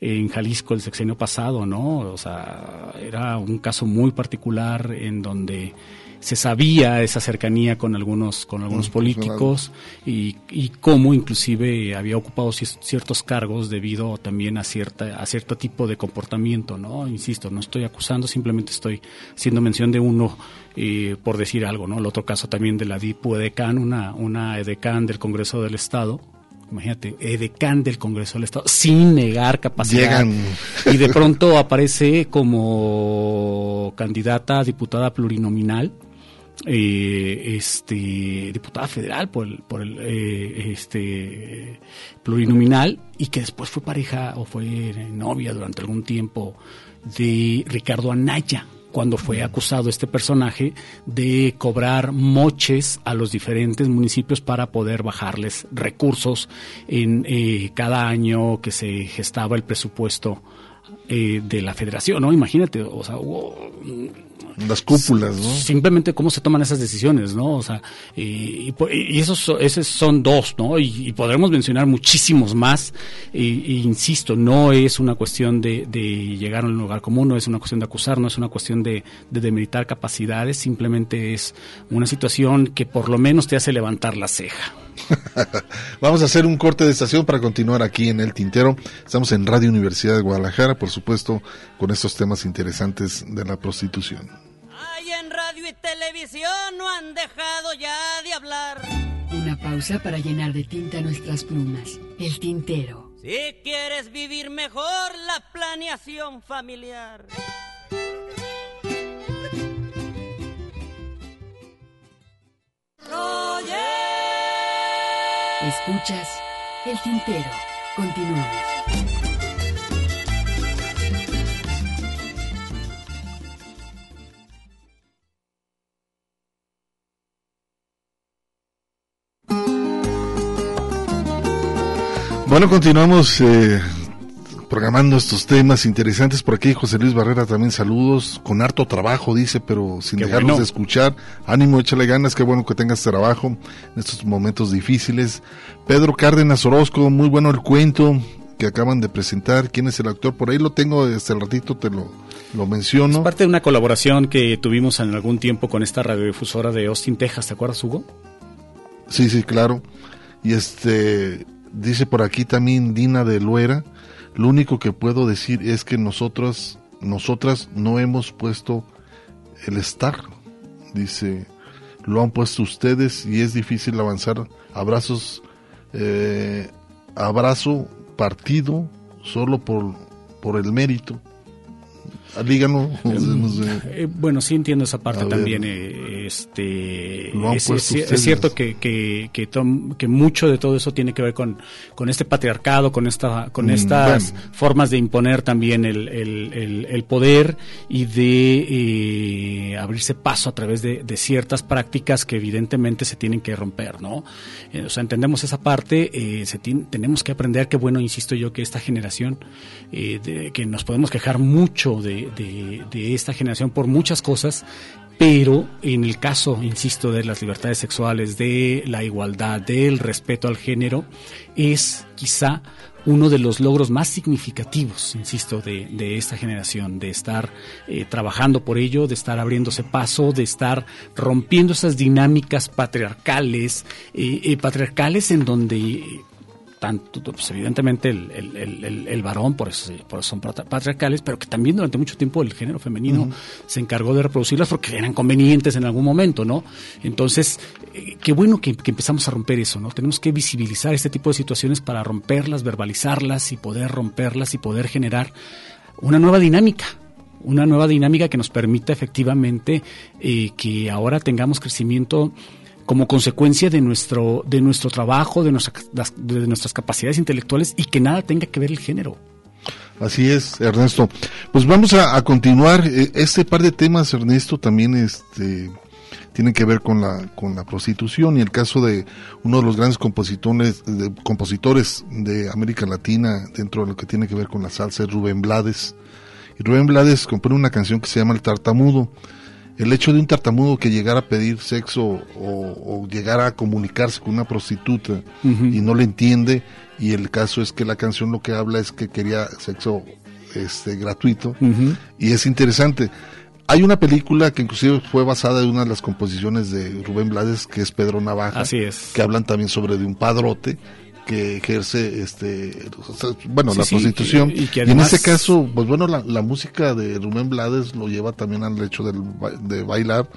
en Jalisco el sexenio pasado, ¿no? O sea, era un caso muy particular en donde se sabía esa cercanía con algunos con algunos Mm, políticos y, y cómo inclusive había ocupado ci- ciertos cargos debido también a cierta a cierto tipo de comportamiento no insisto no estoy acusando simplemente estoy haciendo mención de uno eh, por decir algo no el otro caso también de la DIPU edecán una una edecán del Congreso del Estado Imagínate, edecán del Congreso del Estado, sin negar capacidad. Llegan. Y de pronto aparece como candidata a diputada plurinominal, eh, este, diputada federal por el, por el eh, este, plurinominal, y que después fue pareja o fue novia durante algún tiempo de Ricardo Anaya cuando fue acusado este personaje de cobrar moches a los diferentes municipios para poder bajarles recursos en eh, cada año que se gestaba el presupuesto eh, de la federación, ¿no? Imagínate, o sea, hubo, Las cúpulas, ¿no? simplemente cómo se toman esas decisiones, ¿no? O sea, y, y y esos, so- esos son dos, ¿no? Y, y podremos mencionar muchísimos más. Y, y insisto, no es una cuestión de, de llegar a un lugar común, no es una cuestión de acusar, no es una cuestión de, de demeritar capacidades, simplemente es una situación que por lo menos te hace levantar la ceja. [laughs] Vamos a hacer un corte de estación para continuar aquí en El Tintero. Estamos en Radio Universidad de Guadalajara, por supuesto, con estos temas interesantes de la prostitución. Y televisión no han dejado ya de hablar. Una pausa para llenar de tinta nuestras plumas. El tintero. Si quieres vivir mejor la planeación familiar. Escuchas El tintero. Continuamos. Bueno, continuamos eh, programando estos temas interesantes. Por aquí José Luis Barrera también saludos, con harto trabajo dice, pero sin Qué dejarnos bueno. de escuchar. Ánimo, échale ganas, qué bueno que tengas trabajo en estos momentos difíciles. Pedro Cárdenas Orozco, muy bueno el cuento que acaban de presentar. ¿Quién es el actor? Por ahí lo tengo, este ratito te lo, lo menciono. Es parte de una colaboración que tuvimos en algún tiempo con esta radiodifusora de Austin, Texas. ¿Te acuerdas, Hugo? Sí, sí, claro. Y este dice por aquí también Dina de Luera, lo único que puedo decir es que nosotros nosotras no hemos puesto el estar. Dice, lo han puesto ustedes y es difícil avanzar. Abrazos eh, abrazo partido solo por por el mérito. Ah, Díganos, no sé. Eh, bueno, sí entiendo esa parte ver. también. eh, este, es, es- cierto que, que, que, tom- que mucho de todo eso tiene que ver con, con este patriarcado, con, esta, con Mm, estas bueno. formas de imponer también el, el, el- el poder y de eh, abrirse paso a través de, de ciertas prácticas que evidentemente se tienen que romper, ¿no? Eh, o sea, entendemos esa parte, eh, se tenemos que aprender, que bueno, insisto yo, que esta generación, eh, de- que nos podemos quejar mucho de, de- esta generación por muchas cosas, pero en el caso, insisto, de las libertades sexuales, de la igualdad, del respeto al género, es quizá uno de los logros más significativos, insisto, de, de esta generación, de estar eh, trabajando por ello, de estar abriéndose paso, de estar rompiendo esas dinámicas patriarcales, eh, eh, patriarcales en donde tanto, pues evidentemente el, el, el- el- varón, por eso, por eso son patri- patriarcales, pero que también durante mucho tiempo el género femenino se encargó de reproducirlas porque eran convenientes en algún momento, ¿no? Entonces, eh, qué bueno que, que empezamos a romper eso, ¿no? Tenemos que visibilizar este tipo de situaciones para romperlas, verbalizarlas y poder romperlas y poder generar una nueva dinámica. Una nueva dinámica que nos permita efectivamente eh, que ahora tengamos crecimiento como consecuencia de nuestro, de nuestro trabajo, de, nuestra- de nuestras capacidades intelectuales y que nada tenga que ver el género. Así es, Ernesto. Pues vamos a, continuar. Eh, Este par de temas, Ernesto, también este, tienen que ver con la, con la prostitución y el caso de uno de los grandes compositores de, compositores de América Latina dentro de lo que tiene que ver con la salsa Rubén Blades. Y Rubén Blades compone una canción que se llama El Tartamudo. El hecho de un tartamudo que llegara a pedir sexo o, o llegara a comunicarse con una prostituta y no le entiende y el caso es que la canción lo que habla es que quería sexo este gratuito y es interesante. Hay una película que inclusive fue basada en una de las composiciones de Rubén Blades que es Pedro Navaja, Así es. que hablan también sobre de un padrote que ejerce este o sea, bueno Sí, la sí, prostitución y- en ese caso pues bueno la, la música de Rubén Blades lo lleva también al hecho del, de bailar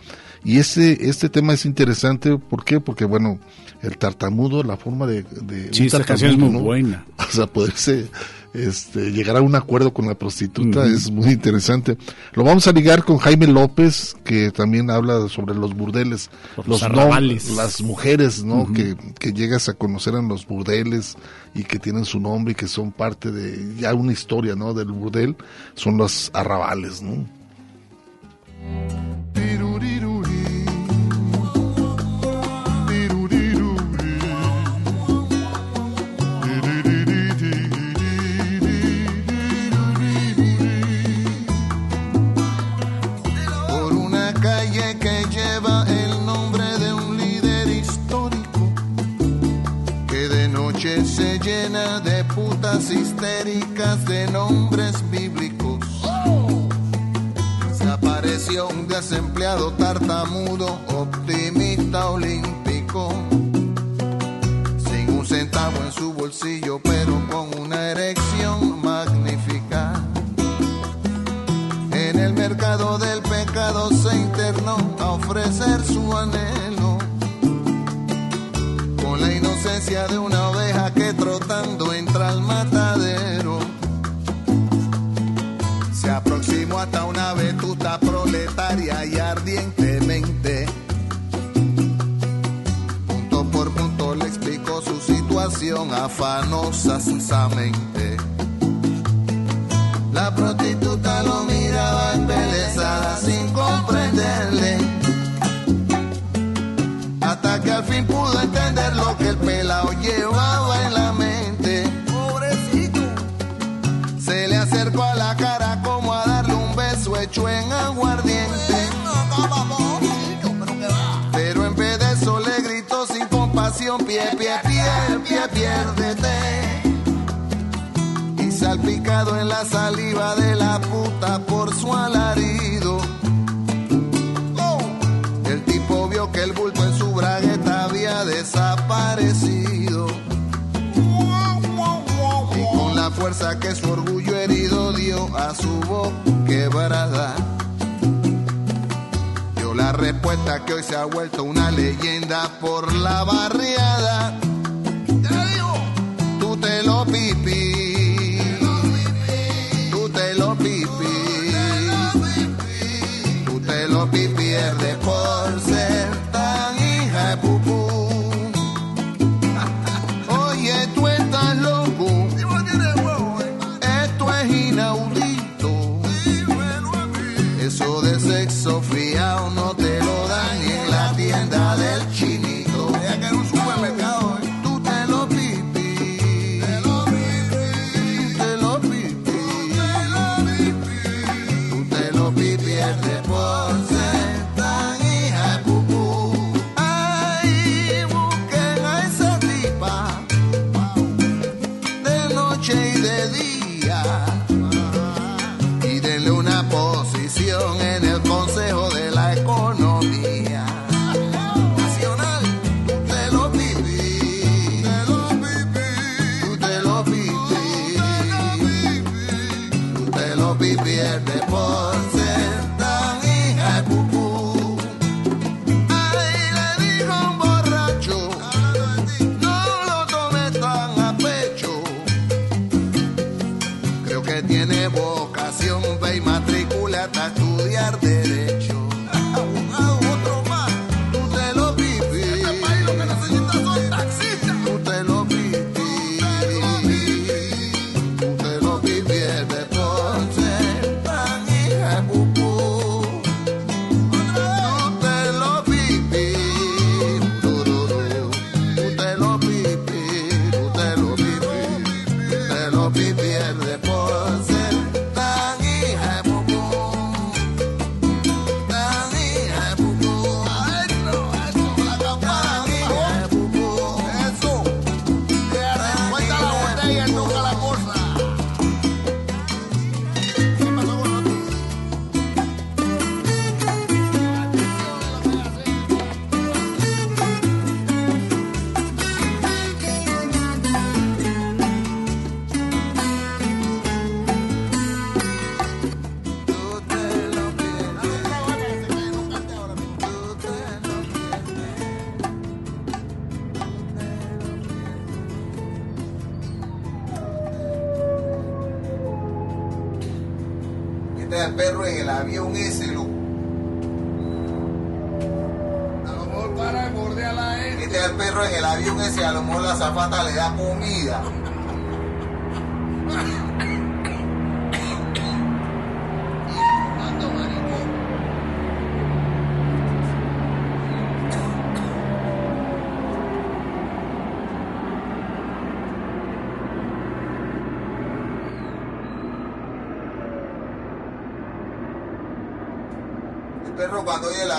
y ese este tema es interesante ¿por qué? porque bueno el tartamudo la forma de, de Sí, esta canción es muy buena. [laughs] o sea poderse este, llegar a un acuerdo con la prostituta es muy interesante. Lo vamos a ligar con Jaime López, que también habla sobre los burdeles, los los las mujeres, ¿no? Que, que llegas a conocer en los burdeles y que tienen su nombre y que son parte de ya una historia, ¿no? Del burdel, son los arrabales, ¿no? Putas histéricas de nombres bíblicos. Se apareció un desempleado tartamudo, optimista olímpico, sin un centavo en su bolsillo, pero con una erección magnífica. En el mercado del pecado se internó a ofrecer su anhelo. La inocencia de una oveja que trotando entra al matadero. Se aproximó hasta una vetusta proletaria y ardientemente. Punto por punto le explicó su situación afanosamente. La prostituta lo miraba embelesada sin comprenderle que al fin pudo entender lo que el pelao llevaba en la mente. Pobrecito. Se le acercó a la cara como a darle un beso hecho en aguardiente. Pero en vez de eso le gritó sin compasión, pie, pie, pie, pie, piérdete. Y salpicado en la saliva de la fuerza que su orgullo herido dio a su voz quebrada. Dio la respuesta que hoy se ha vuelto una leyenda por la barriada.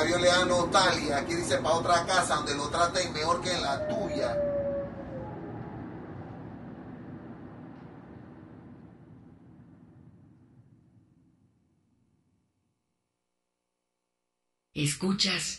Octavio Leano Talia, aquí dice para otra casa donde lo traten mejor que en la tuya. Escuchas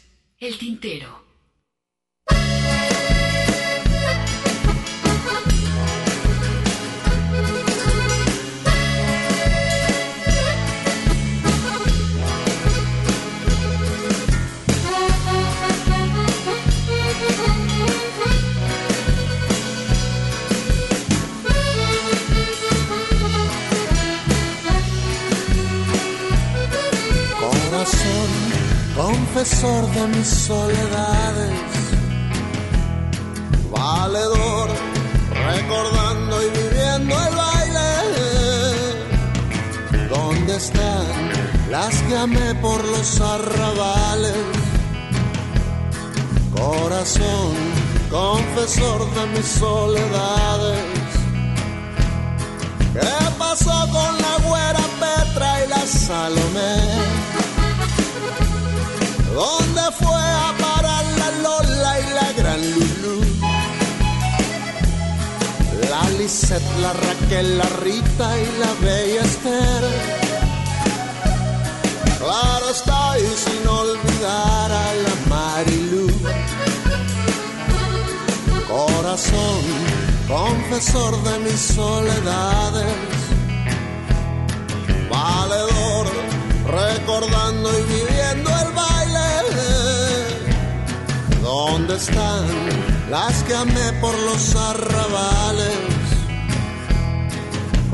Salomé. ¿Dónde fue a parar la Lola y la gran Lulu? La Lisette, la Raquel, la Rita y la bella Esther. Claro está y sin olvidar a la Marilu. Corazón, confesor de mis soledades. Vale recordando y viviendo el baile. ¿Dónde están las que amé por los arrabales?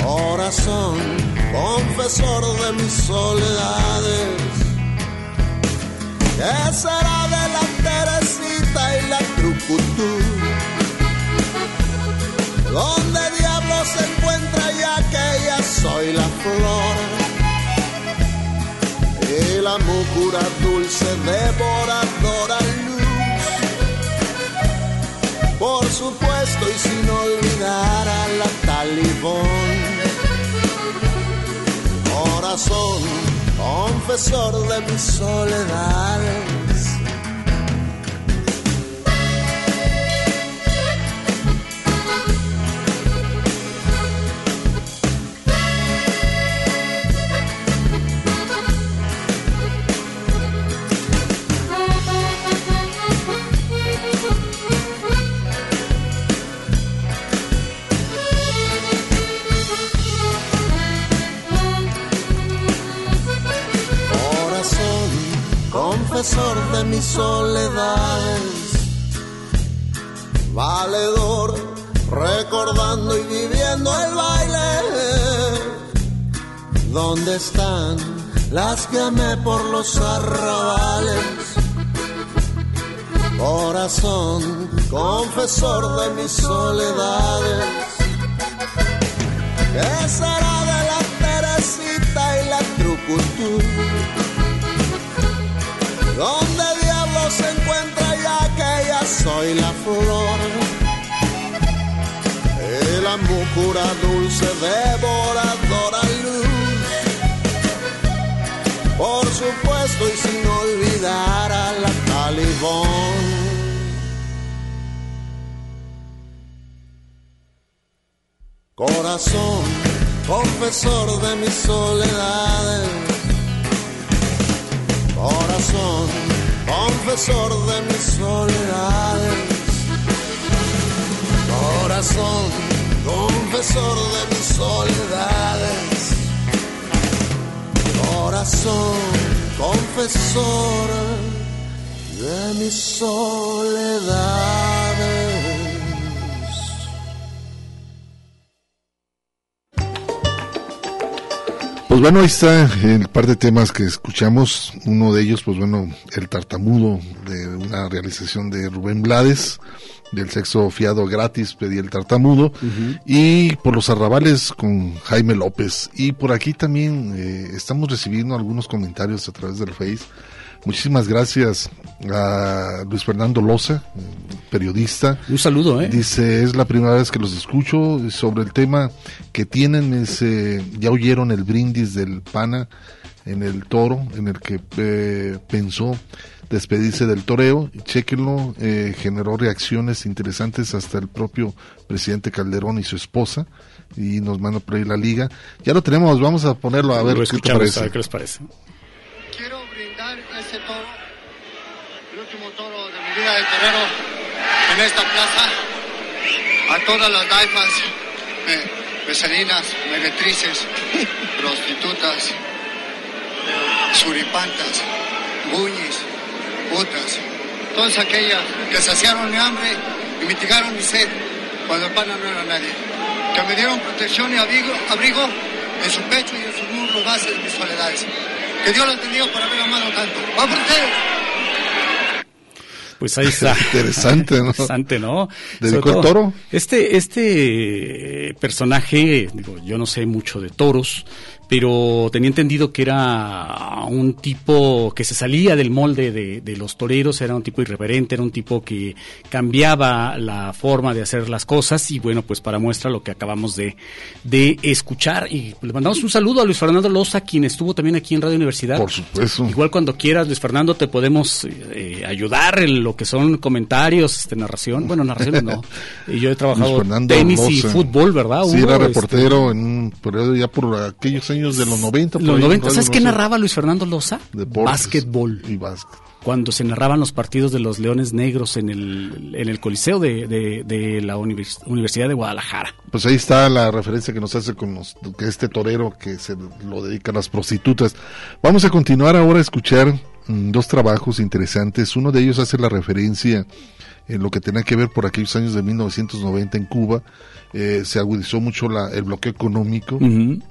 Corazón, confesor de mis soledades. ¿Qué será de la Teresita y la Trucutú? ¿Dónde diablos se encuentra ya que ya soy la flor? La mucura dulce devoradora luz. Por supuesto y sin olvidar a la talibón. Corazón, confesor de mis soledades. Confesor de mis soledades. Valedor, recordando y viviendo el baile. ¿Dónde están las que amé por los arrabales? Corazón, confesor de mis soledades. ¿Qué será de la Teresita y la Trucutú? ¿Dónde diablos se encuentra ya que ya soy la flor? Y la mucura dulce devoradora luz. Por supuesto y sin olvidar a la talibón. Corazón, confesor de mis soledades. Corazón, confesor de mis soledades. Corazón, confesor de mis soledades. Corazón, confesor de mis soledades. Pues bueno, ahí está el par de temas que escuchamos. Uno de ellos, pues bueno, el tartamudo de una realización de Rubén Blades, del sexo fiado gratis, pedí el tartamudo. Y por los arrabales con Jaime López. Y por aquí también eh, estamos recibiendo algunos comentarios a través del Face. Muchísimas gracias a Luis Fernando Loza, periodista. Un saludo, ¿eh? Dice, es la primera vez que los escucho sobre el tema que tienen, ese, ya oyeron el brindis del PANA en el toro, en el que eh, pensó despedirse del toreo, chequenlo, eh, generó reacciones interesantes hasta el propio presidente Calderón y su esposa, y nos manda por ahí la liga. Ya lo tenemos, vamos a ponerlo a ver Lo qué te escuchamos, parece. a ver qué les parece. Ese toro, el último toro de mi vida de torero en esta plaza, a todas las daifas, becerinas, meretrices, [laughs] prostitutas, suripantas, buñis, putas, todas aquellas que saciaron mi hambre y mitigaron mi sed cuando el pana no era nadie, que me dieron protección y abrigo, abrigo en su pecho y en sus muslos bases de mis soledades. Que Dios los bendiga por haber amado tanto. ¡Va por ustedes! Pues ahí está. [laughs] Interesante, ¿no? Interesante, ¿no? ¿Dedicó el toro? Este, este personaje, digo, yo no sé mucho de toros, pero tenía entendido que era un tipo que se salía del molde de, de, los toreros, era un tipo irreverente, era un tipo que cambiaba la forma de hacer las cosas y bueno, pues para muestra lo que acabamos de, de escuchar y le mandamos un saludo a Luis Fernando Loza, quien estuvo también aquí en Radio Universidad. Por supuesto. Igual cuando quieras, Luis Fernando, te podemos eh, ayudar en lo que son comentarios, este, narración, bueno, narración no. Y yo he trabajado tenis y fútbol, ¿verdad? Sí, era reportero este, en un periodo ya por aquellos años de los 90. Los 90, ¿sabes qué narraba Luis Fernando Loza? Deportes Básquetbol. Y básquet. Cuando se narraban los partidos de los Leones Negros en el, en el Coliseo de, de, de la univers Universidad de Guadalajara. Pues ahí está la referencia que nos hace con los, que este torero que se lo dedica a las prostitutas. Vamos a continuar ahora a escuchar mm, dos trabajos interesantes. Uno de ellos hace la referencia en lo que tenía que ver por aquellos años de 1990 en Cuba. Eh, se agudizó mucho la, el bloqueo económico. Uh -huh.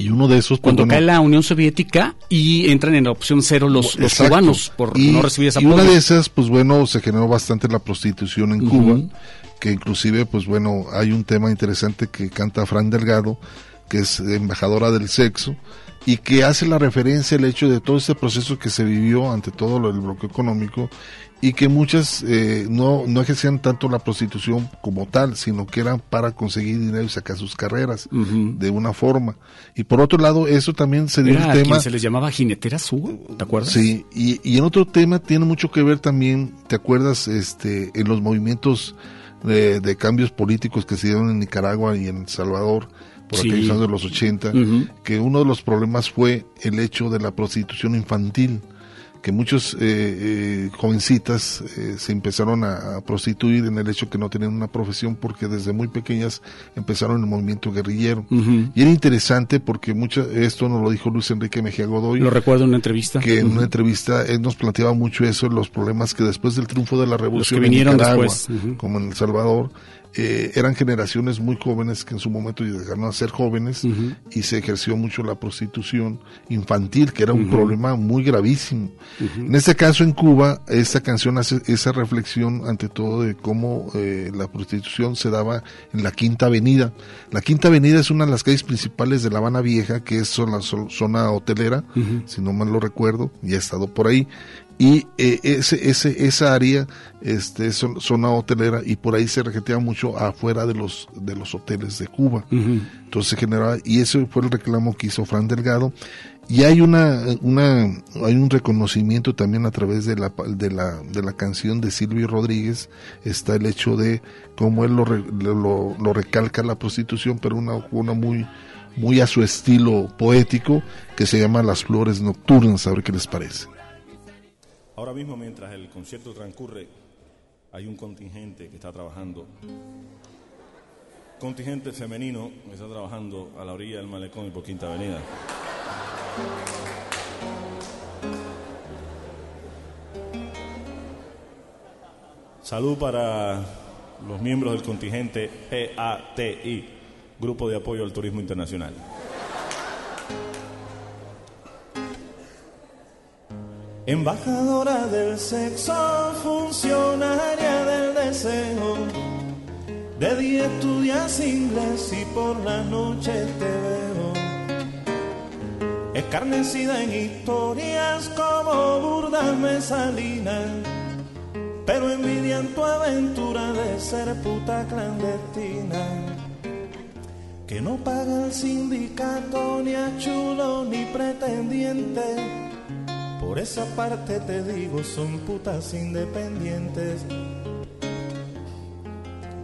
Y uno de esos... Pues, Cuando cae la Unión Soviética y entran en la opción cero los, los cubanos por y, no recibir esa Y una de esas, pues bueno, se generó bastante la prostitución en uh -huh. Cuba, que inclusive, pues bueno, hay un tema interesante que canta Fran Delgado, que es embajadora del sexo, y que hace la referencia al hecho de todo este proceso que se vivió ante todo el bloqueo económico y que muchas eh, no, no ejercían tanto la prostitución como tal, sino que eran para conseguir dinero y sacar sus carreras uh -huh. de una forma. Y por otro lado, eso también se dio Era un tema... se les llamaba jineteras, Hugo, ¿te acuerdas? Sí, y, y en otro tema tiene mucho que ver también, ¿te acuerdas? este En los movimientos de, de cambios políticos que se dieron en Nicaragua y en El Salvador, por sí. aquellos años de los 80, uh -huh. que uno de los problemas fue el hecho de la prostitución infantil que muchos eh, eh, jovencitas eh, se empezaron a, a, prostituir en el hecho que no tenían una profesión porque desde muy pequeñas empezaron el movimiento guerrillero. Uh -huh. Y era interesante porque mucho, esto nos lo dijo Luis Enrique Mejía Godoy. Lo recuerdo en una entrevista. Que en uh -huh. una entrevista él nos planteaba mucho eso, los problemas que después del triunfo de la revolución en Nicaragua, después. Uh -huh. como en El Salvador, eh, eran generaciones muy jóvenes que en su momento llegaron a ser jóvenes uh -huh. y se ejerció mucho la prostitución infantil, que era un uh -huh. problema muy gravísimo. Uh -huh. En este caso, en Cuba, esta canción hace esa reflexión ante todo de cómo eh, la prostitución se daba en la Quinta Avenida. La Quinta Avenida es una de las calles principales de La Habana Vieja, que es la zona hotelera, si no mal lo recuerdo, y he estado por ahí y eh, ese, ese, esa área este, zona hotelera y por ahí se regetea mucho afuera de los, de los hoteles de Cuba. Uh -huh. Entonces generaba, y ese fue el reclamo que hizo Fran Delgado. Y hay una, una, hay un reconocimiento también a través de la, de la, de la canción de Silvio Rodríguez, está el hecho de cómo él lo, lo, lo recalca la prostitución, pero una, una muy, muy a su estilo poético, que se llama Las Flores Nocturnas, a ver qué les parece. Ahora mismo, mientras el concierto transcurre, hay un contingente que está trabajando. Contingente femenino que está trabajando a la orilla del malecón y por Quinta Avenida. Salud para los miembros del contingente PATI, Grupo de Apoyo al Turismo Internacional. Embajadora del sexo, funcionaria del deseo. De día estudias inglés y por la noche te veo. Escarnecida en historias como burdas mesalinas. Pero envidian tu aventura de ser puta clandestina. Que no paga el sindicato ni a chulo ni pretendiente por esa parte te digo, son putas independientes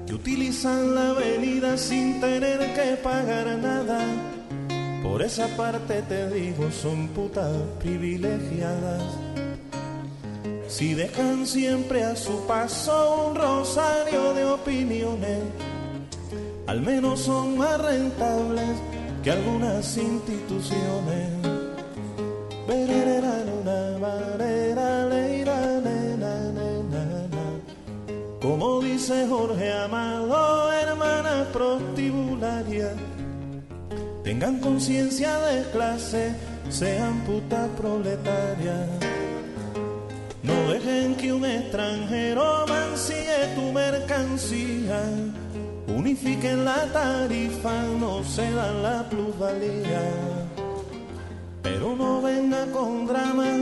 que utilizan la avenida sin tener que pagar nada. Por esa parte te digo, son putas privilegiadas. Si dejan siempre a su paso un rosario de opiniones, al menos son más rentables que algunas instituciones. Como dice Jorge Amado, hermana prostibularia, tengan conciencia de clase, sean putas proletarias. No dejen que un extranjero mancille tu mercancía. Unifiquen la tarifa, no se dan la plusvalía. Pero no venga con drama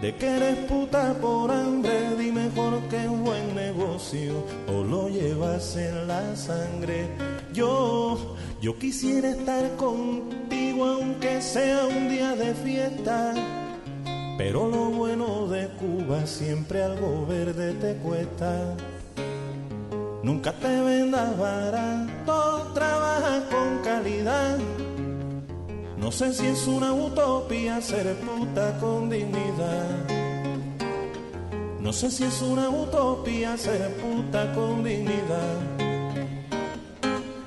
de que eres puta por hambre, di mejor que es buen negocio o lo llevas en la sangre. Yo, yo quisiera estar contigo aunque sea un día de fiesta. Pero lo bueno de Cuba siempre algo verde te cuesta. Nunca te vendas barato, trabaja con calidad. No sé si es una utopía ser puta con dignidad. No sé si es una utopía ser puta con dignidad.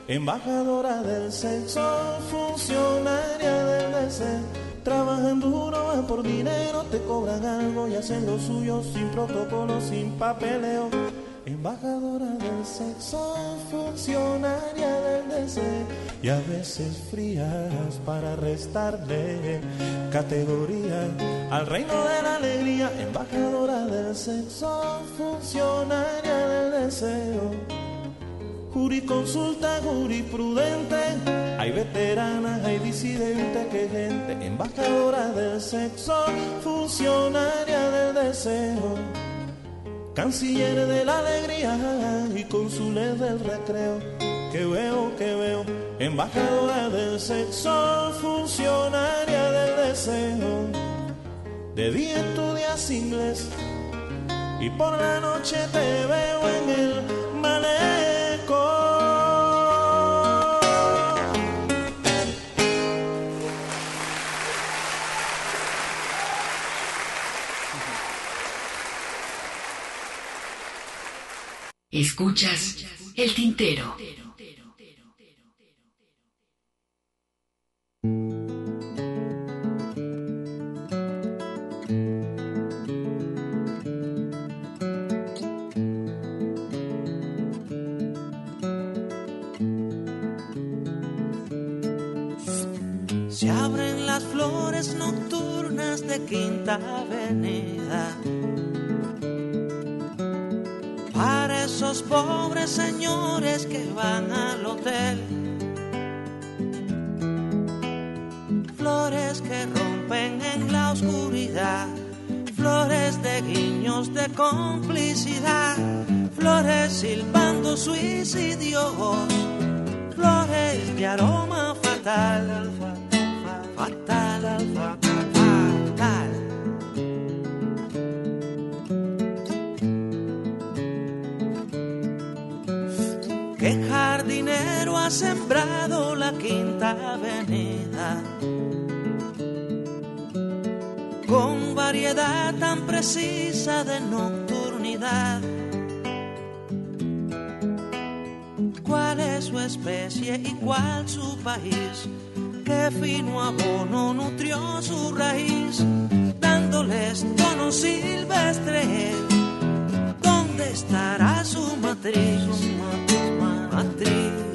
Embajadora del sexo, funcionaria del deseo. Trabajan duro, van por dinero, te cobran algo y hacen lo suyo sin protocolo, sin papeleo. Embajadora del sexo, funcionaria del deseo y a veces frías para restarle categoría al reino de la alegría. Embajadora del sexo, funcionaria del deseo. Juriconsulta jurisprudente, hay veteranas, hay disidentes, que gente, embajadora del sexo, funcionaria del deseo, canciller de la alegría y cónsules del recreo, que veo, que veo, embajadora del sexo, funcionaria del deseo, de día estudias inglés y por la noche te veo en el manejo. Escuchas el tintero. Se abren las flores nocturnas de Quinta Avenida esos pobres señores que van al hotel. Flores que rompen en la oscuridad, flores de guiños de complicidad, flores silbando suicidios, flores de aroma fatal, fatal, fatal. Sembrado la quinta avenida? Con variedad tan precisa de nocturnidad. ¿Cuál es su especie y cuál su país? ¿Qué fino abono nutrió su raíz? Dándoles tono silvestre. ¿Dónde estará su matriz? Matriz, matriz.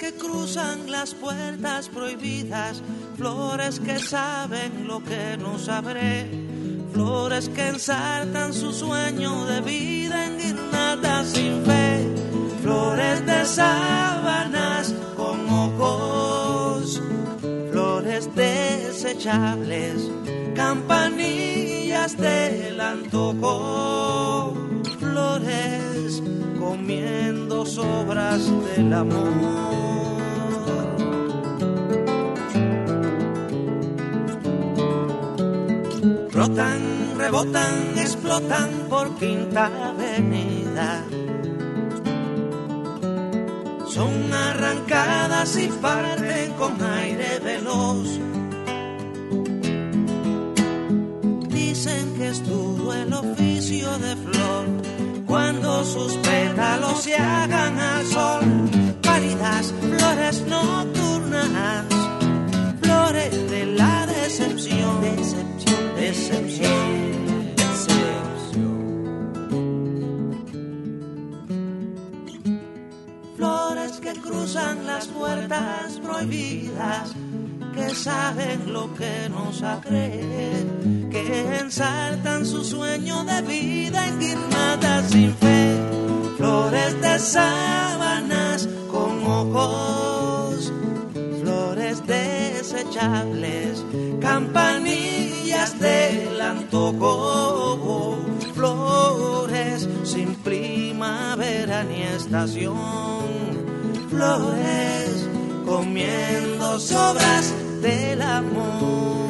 Que cruzan las puertas prohibidas, flores que saben lo que no sabré, flores que ensartan su sueño de vida en sin fe, flores de sábanas con ojos, flores desechables, campanillas del antojo, comiendo sobras del amor. Rotan, rebotan, explotan por Quinta Avenida. Son arrancadas y parten con aire veloz. Dicen que es el oficio de cuando sus pétalos se hagan al sol. Pálidas flores nocturnas, flores de la decepción, decepción, decepción. Flores que cruzan las puertas prohibidas, que saben lo que nos agrede, que ensaltan su sueño de vida en guirnadas sin fe. flores de sábanas con ojos, flores desechables, campanillas del antojo, flores sin primavera ni estación, flores comiendo sobras del amor.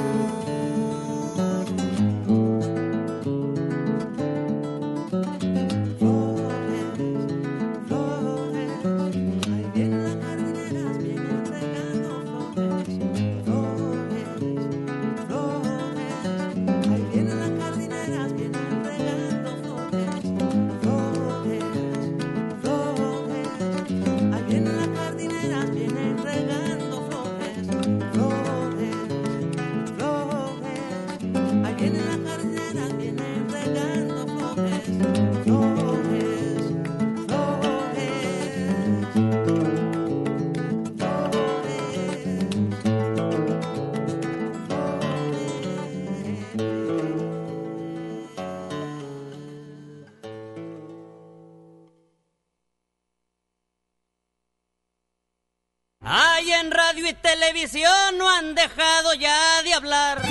Televisión no han dejado ya de hablar.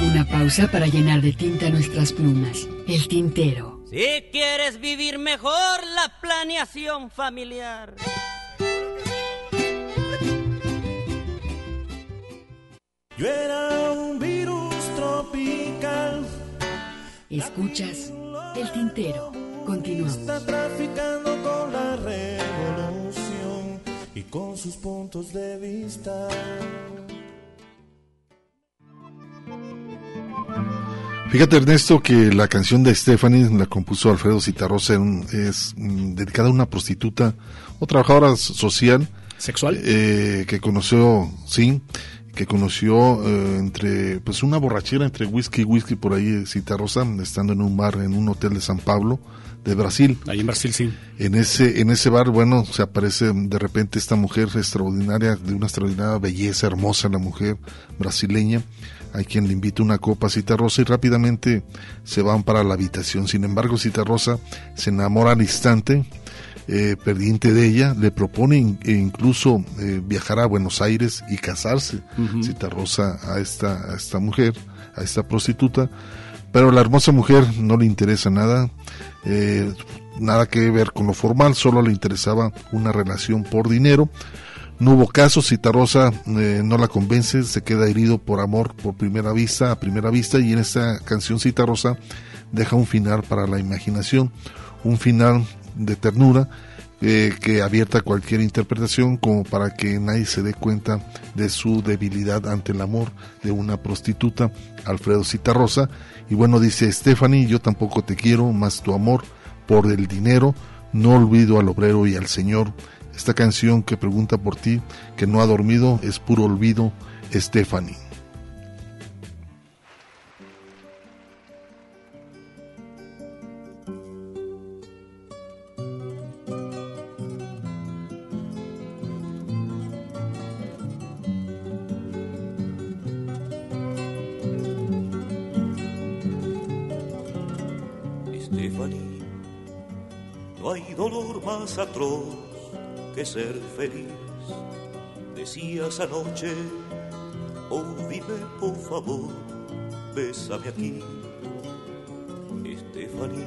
Una pausa para llenar de tinta nuestras plumas. El tintero. Si quieres vivir mejor la planeación familiar. Yo era un virus tropical. Escuchas el tintero. Continuamos. Está traficando con la revolución con sus puntos de vista. Fíjate Ernesto que la canción de Stephanie la compuso Alfredo Citarrosa, en- es mm, dedicada a una prostituta o trabajadora social. ¿Sexual? Eh, que conoció, sí, que conoció eh, entre, pues una borrachera entre whisky y whisky por ahí, eh, Citarrosa, estando en un bar, en un hotel de San Pablo, de Brasil. Ahí en Brasil, sí. En ese, en ese bar, bueno, se aparece de repente esta mujer extraordinaria, de una extraordinaria belleza, hermosa la mujer brasileña. Hay quien le invita una copa a Cita Rosa y rápidamente se van para la habitación. Sin embargo, Cita Rosa se enamora al instante, eh, pendiente de ella, le propone e incluso eh, viajar a Buenos Aires y casarse. Ujú. Cita Rosa a esta, a esta mujer, a esta prostituta, pero la hermosa mujer no le interesa nada, eh, nada que ver con lo formal, solo le interesaba una relación por dinero. No hubo caso, Citarrosa eh, no la convence, se queda herido por amor por primera vista, a primera vista, y en esta canción Citarrosa deja un final para la imaginación, un final de ternura eh, que abierta a cualquier interpretación como para que nadie se dé cuenta de su debilidad ante el amor de una prostituta, Alfredo Citarrosa. Y bueno, dice Stephanie, yo tampoco te quiero, más tu amor por el dinero, no olvido al obrero y al señor. Esta canción que pregunta por ti, que no ha dormido, es puro olvido, Stephanie. Hay dolor más atroz que ser feliz. Decías anoche, oh dime por favor, bésame aquí. Stephanie,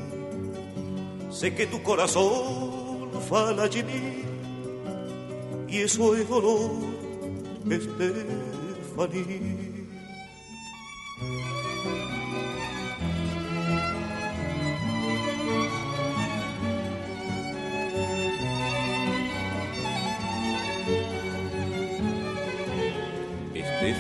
sé que tu corazón fala allí y eso es dolor, Stephanie.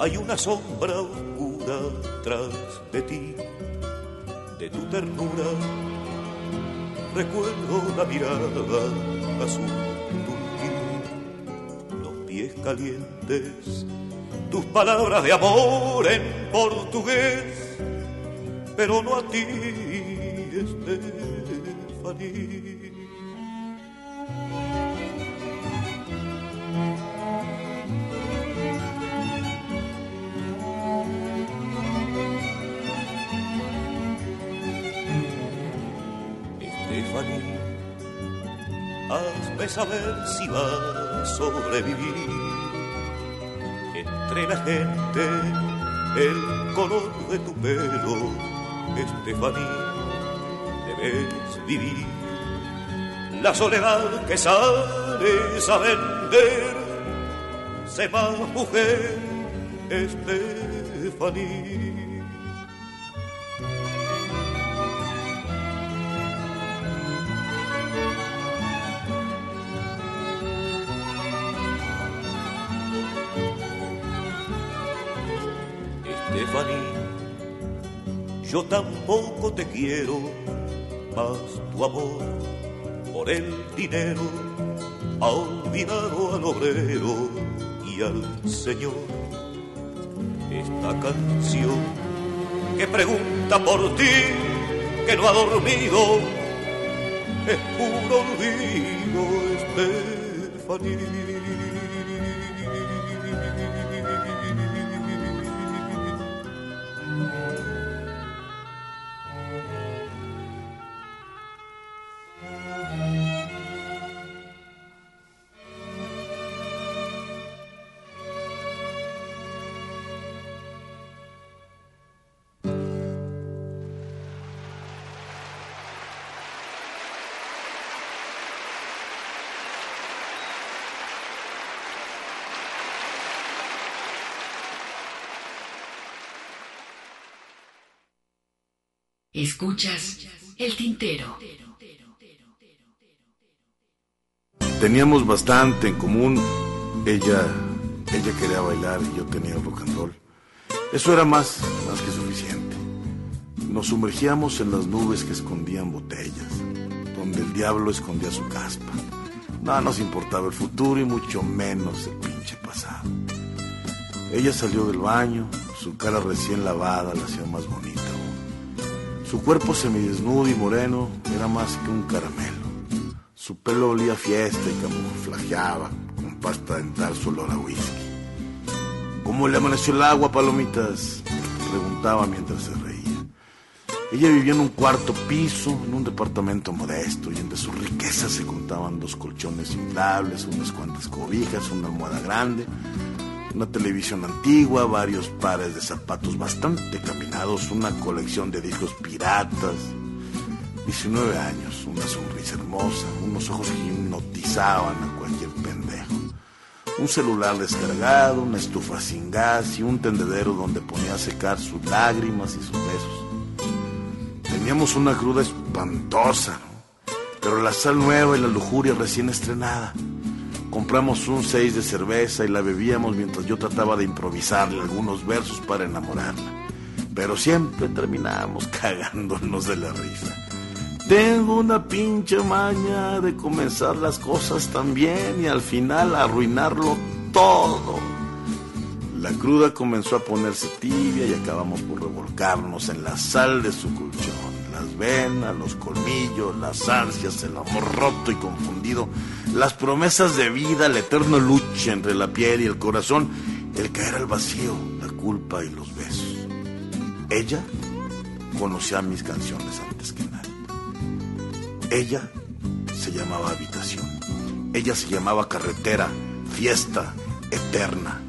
Hay una sombra oscura tras de ti, de tu ternura. Recuerdo la mirada azul turquí, los pies calientes, tus palabras de amor en portugués, pero no a ti, Estefanía. Hazme saber si vas a sobrevivir entre la gente, el color de tu pelo, Estefanía, debes vivir la soledad que sales a vender, se va mujer. Estefanía, yo tampoco te quiero, más tu amor por el dinero ha olvidado al obrero y al Señor. Esta canción que pregunta por ti, que no ha dormido, es puro olvido, Estefanía. Escuchas el tintero. Teníamos bastante en común. Ella, ella quería bailar y yo tenía rock and roll. Eso era más, más que suficiente. Nos sumergíamos en las nubes que escondían botellas, donde el diablo escondía su caspa. Nada nos importaba el futuro y mucho menos el pinche pasado. Ella salió del baño, su cara recién lavada la hacía más bonita. Su cuerpo semidesnudo y moreno era más que un caramelo. Su pelo olía fiesta y camuflajeaba con pasta dental su olor a whisky. ¿Cómo le amaneció el agua, palomitas? Preguntaba mientras se reía. Ella vivía en un cuarto piso, en un departamento modesto, y entre sus riquezas se contaban dos colchones inflables, unas cuantas cobijas, una almohada grande, una televisión antigua, varios pares de zapatos bastante caminados, una colección de discos piratas. 19 años, una sonrisa hermosa, unos ojos que hipnotizaban a cualquier pendejo. Un celular descargado, una estufa sin gas y un tendedero donde ponía a secar sus lágrimas y sus besos. Teníamos una cruda espantosa, pero la sal nueva y la lujuria recién estrenada. Compramos un seis de cerveza y la bebíamos mientras yo trataba de improvisarle algunos versos para enamorarla. Pero siempre terminábamos [laughs] cagándonos de la risa. Tengo una pinche maña de comenzar las cosas tan bien y al final arruinarlo todo. La cruda comenzó a ponerse tibia y acabamos por revolcarnos en la sal de su colchón. Las venas, los colmillos, las ansias, el amor roto y confundido, las promesas de vida, la eterna lucha entre la piel y el corazón, el caer al vacío, la culpa y los besos. Ella conocía mis canciones antes que nadie. Ella se llamaba habitación. Ella se llamaba carretera, fiesta, eterna.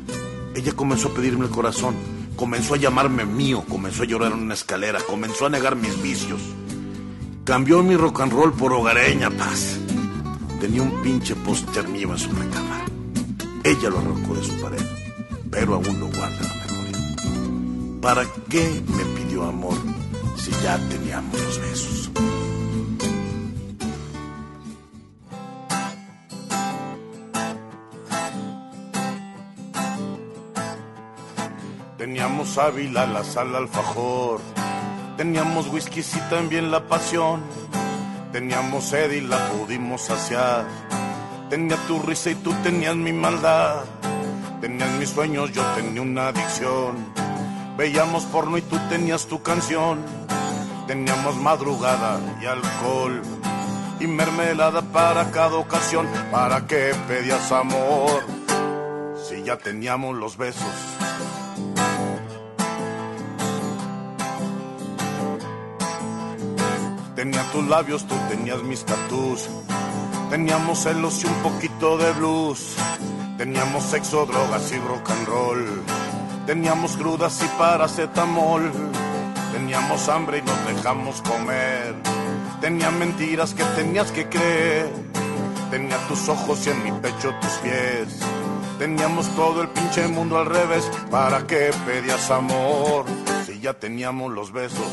Ella comenzó a pedirme el corazón, comenzó a llamarme mío, comenzó a llorar en una escalera, comenzó a negar mis vicios. Cambió mi rock and roll por hogareña paz. Tenía un pinche póster mío en su recámara. Ella lo arrancó de su pared, pero aún lo guarda en la memoria. ¿Para qué me pidió amor si ya teníamos los besos? Teníamos Ávila, la sal alfajor. Teníamos whisky y también la pasión. Teníamos sed y la pudimos saciar. Tenía tu risa y tú tenías mi maldad. Tenías mis sueños, yo tenía una adicción. Veíamos porno y tú tenías tu canción. Teníamos madrugada y alcohol. Y mermelada para cada ocasión. ¿Para qué pedías amor? Si ya teníamos los besos. Tenía tus labios, tú tenías mis tatús. Teníamos celos y un poquito de blues. Teníamos sexo, drogas y rock and roll. Teníamos crudas y paracetamol. Teníamos hambre y nos dejamos comer. Tenía mentiras que tenías que creer. Tenía tus ojos y en mi pecho tus pies. Teníamos todo el pinche mundo al revés. ¿Para qué pedías amor? Si ya teníamos los besos.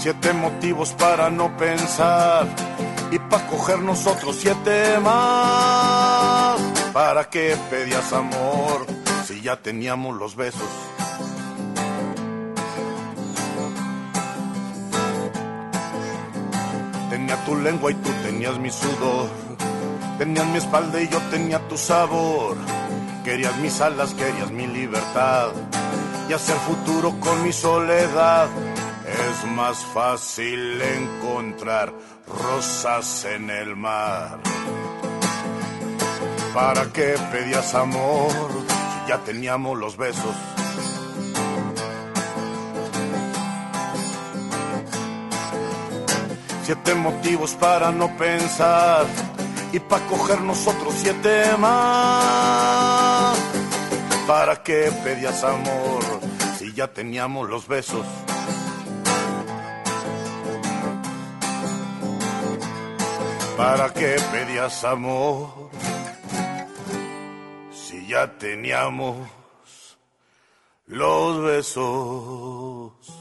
Siete motivos para no pensar y para coger nosotros siete más. ¿Para qué pedías amor si ya teníamos los besos? Tenía tu lengua y tú tenías mi sudor. Tenías mi espalda y yo tenía tu sabor. Querías mis alas, querías mi libertad. Y hacer futuro con mi soledad. Es más fácil encontrar rosas en el mar. ¿Para qué pedías amor si ya teníamos los besos? Siete motivos para no pensar y para coger nosotros siete más. ¿Para qué pedías amor si ya teníamos los besos? ¿Para qué pedías amor si ya teníamos los besos?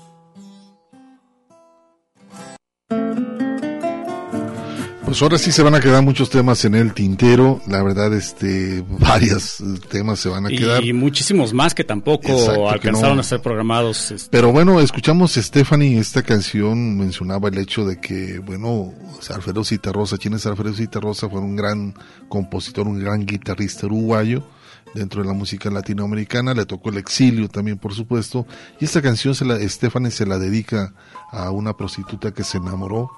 Pues ahora sí se van a quedar muchos temas en el tintero, la verdad, este, [laughs] varios temas se van a quedar. Y muchísimos más que tampoco Exacto, que alcanzaron no. a ser programados. este, Pero bueno, escuchamos Stephanie, esta canción mencionaba el hecho de que, bueno, Alfredo Citarrosa, ¿quién es Alfredo Citarrosa? Fue un gran compositor, un gran guitarrista uruguayo dentro de la música latinoamericana, le tocó el exilio también, por supuesto, y esta canción se la, Stephanie se la dedica a una prostituta que se enamoró,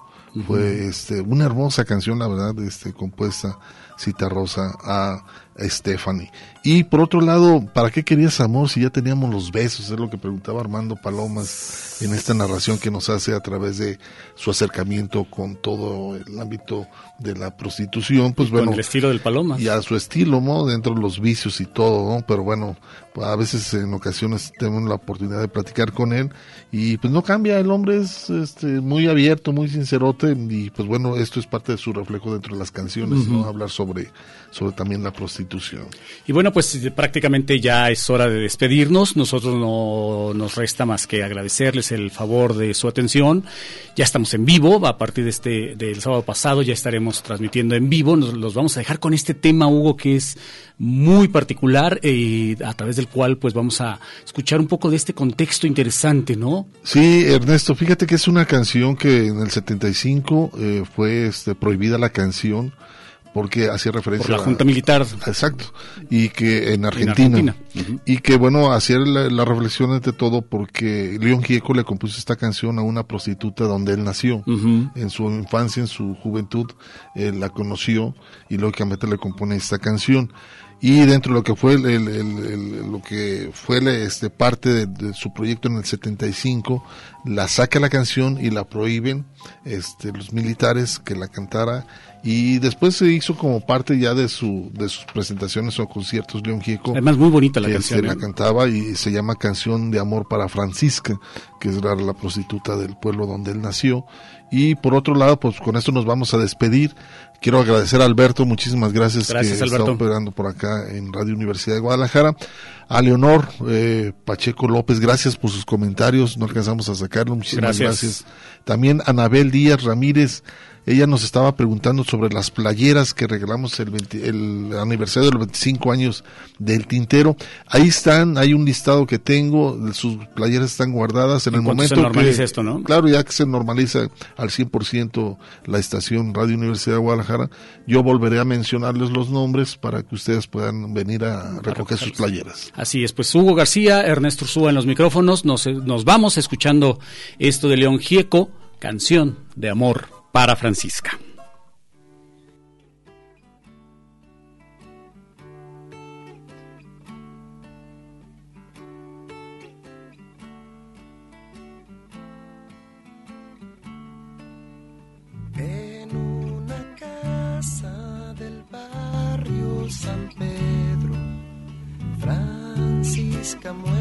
fue este, una hermosa canción, la verdad, este, compuesta Citarrosa a Stephanie. Y por otro lado, ¿para qué querías amor si ya teníamos los besos? Es lo que preguntaba Armando Palomas en esta narración que nos hace a través de su acercamiento con todo el ámbito de la prostitución. Pues bueno, el estilo del Paloma. y a su estilo, ¿no? Dentro de los vicios y todo, ¿no? Pero bueno, a veces en ocasiones tenemos la oportunidad de platicar con él y pues no cambia, el hombre es este, muy abierto, muy sincerote y pues bueno, esto es parte de su reflejo dentro de las canciones, ¿no? Hablar sobre, sobre también la prostitución. Y bueno, pues eh, prácticamente ya es hora de despedirnos. Nosotros no nos resta más que agradecerles el favor de su atención. Ya estamos en vivo, a partir de este del sábado pasado ya estaremos transmitiendo en vivo. Nos los vamos a dejar con este tema, Hugo, que es muy particular y a través del cual pues vamos a escuchar un poco de este contexto interesante, ¿no? Sí, Ernesto, fíjate que es una canción que en el 75 eh, fue este, prohibida la canción porque hacía referencia Por la a Junta Militar. Exacto. Y que en Argentina. Y que bueno, hacía la, la reflexión ante todo porque León Gieco le compuso esta canción a una prostituta donde él nació. En su infancia, en su juventud, él la conoció y lógicamente le compone esta canción. Y dentro de lo que fue el, el- el- el- lo que fue este parte de, de su proyecto en el 75, la saca la canción y la prohíben este los militares que la cantara y después se hizo como parte ya de su de sus presentaciones o conciertos León Gieco. Además, muy bonita la que, canción, ¿eh? la cantaba y se llama Canción de Amor para Francisca, que es la, la prostituta del pueblo donde él nació. Y por otro lado, pues con esto nos vamos a despedir. Quiero agradecer a Alberto, muchísimas gracias, Gracias, que Alberto. está operando por acá en Radio Universidad de Guadalajara. A Leonor eh, Pacheco López, gracias por sus comentarios, no alcanzamos a sacarlo, muchísimas Gracias. gracias. También Anabel Díaz Ramírez, ella nos estaba preguntando sobre las playeras que regalamos el, 20 el aniversario de los 25 años del tintero. Ahí están, hay un listado que tengo, sus playeras están guardadas en, En el se momento normalice que, esto, ¿no? Claro, ya que se normaliza al 100% la estación Radio Universidad de Guadalajara, yo volveré a mencionarles los nombres para que ustedes puedan venir a recoger sus playeras. Así es, pues Hugo García, Ernesto Ursúa en los micrófonos, nos, nos vamos escuchando esto de León Gieco, canción de amor para Francisca. En una casa del barrio San Pedro, Francisca muestra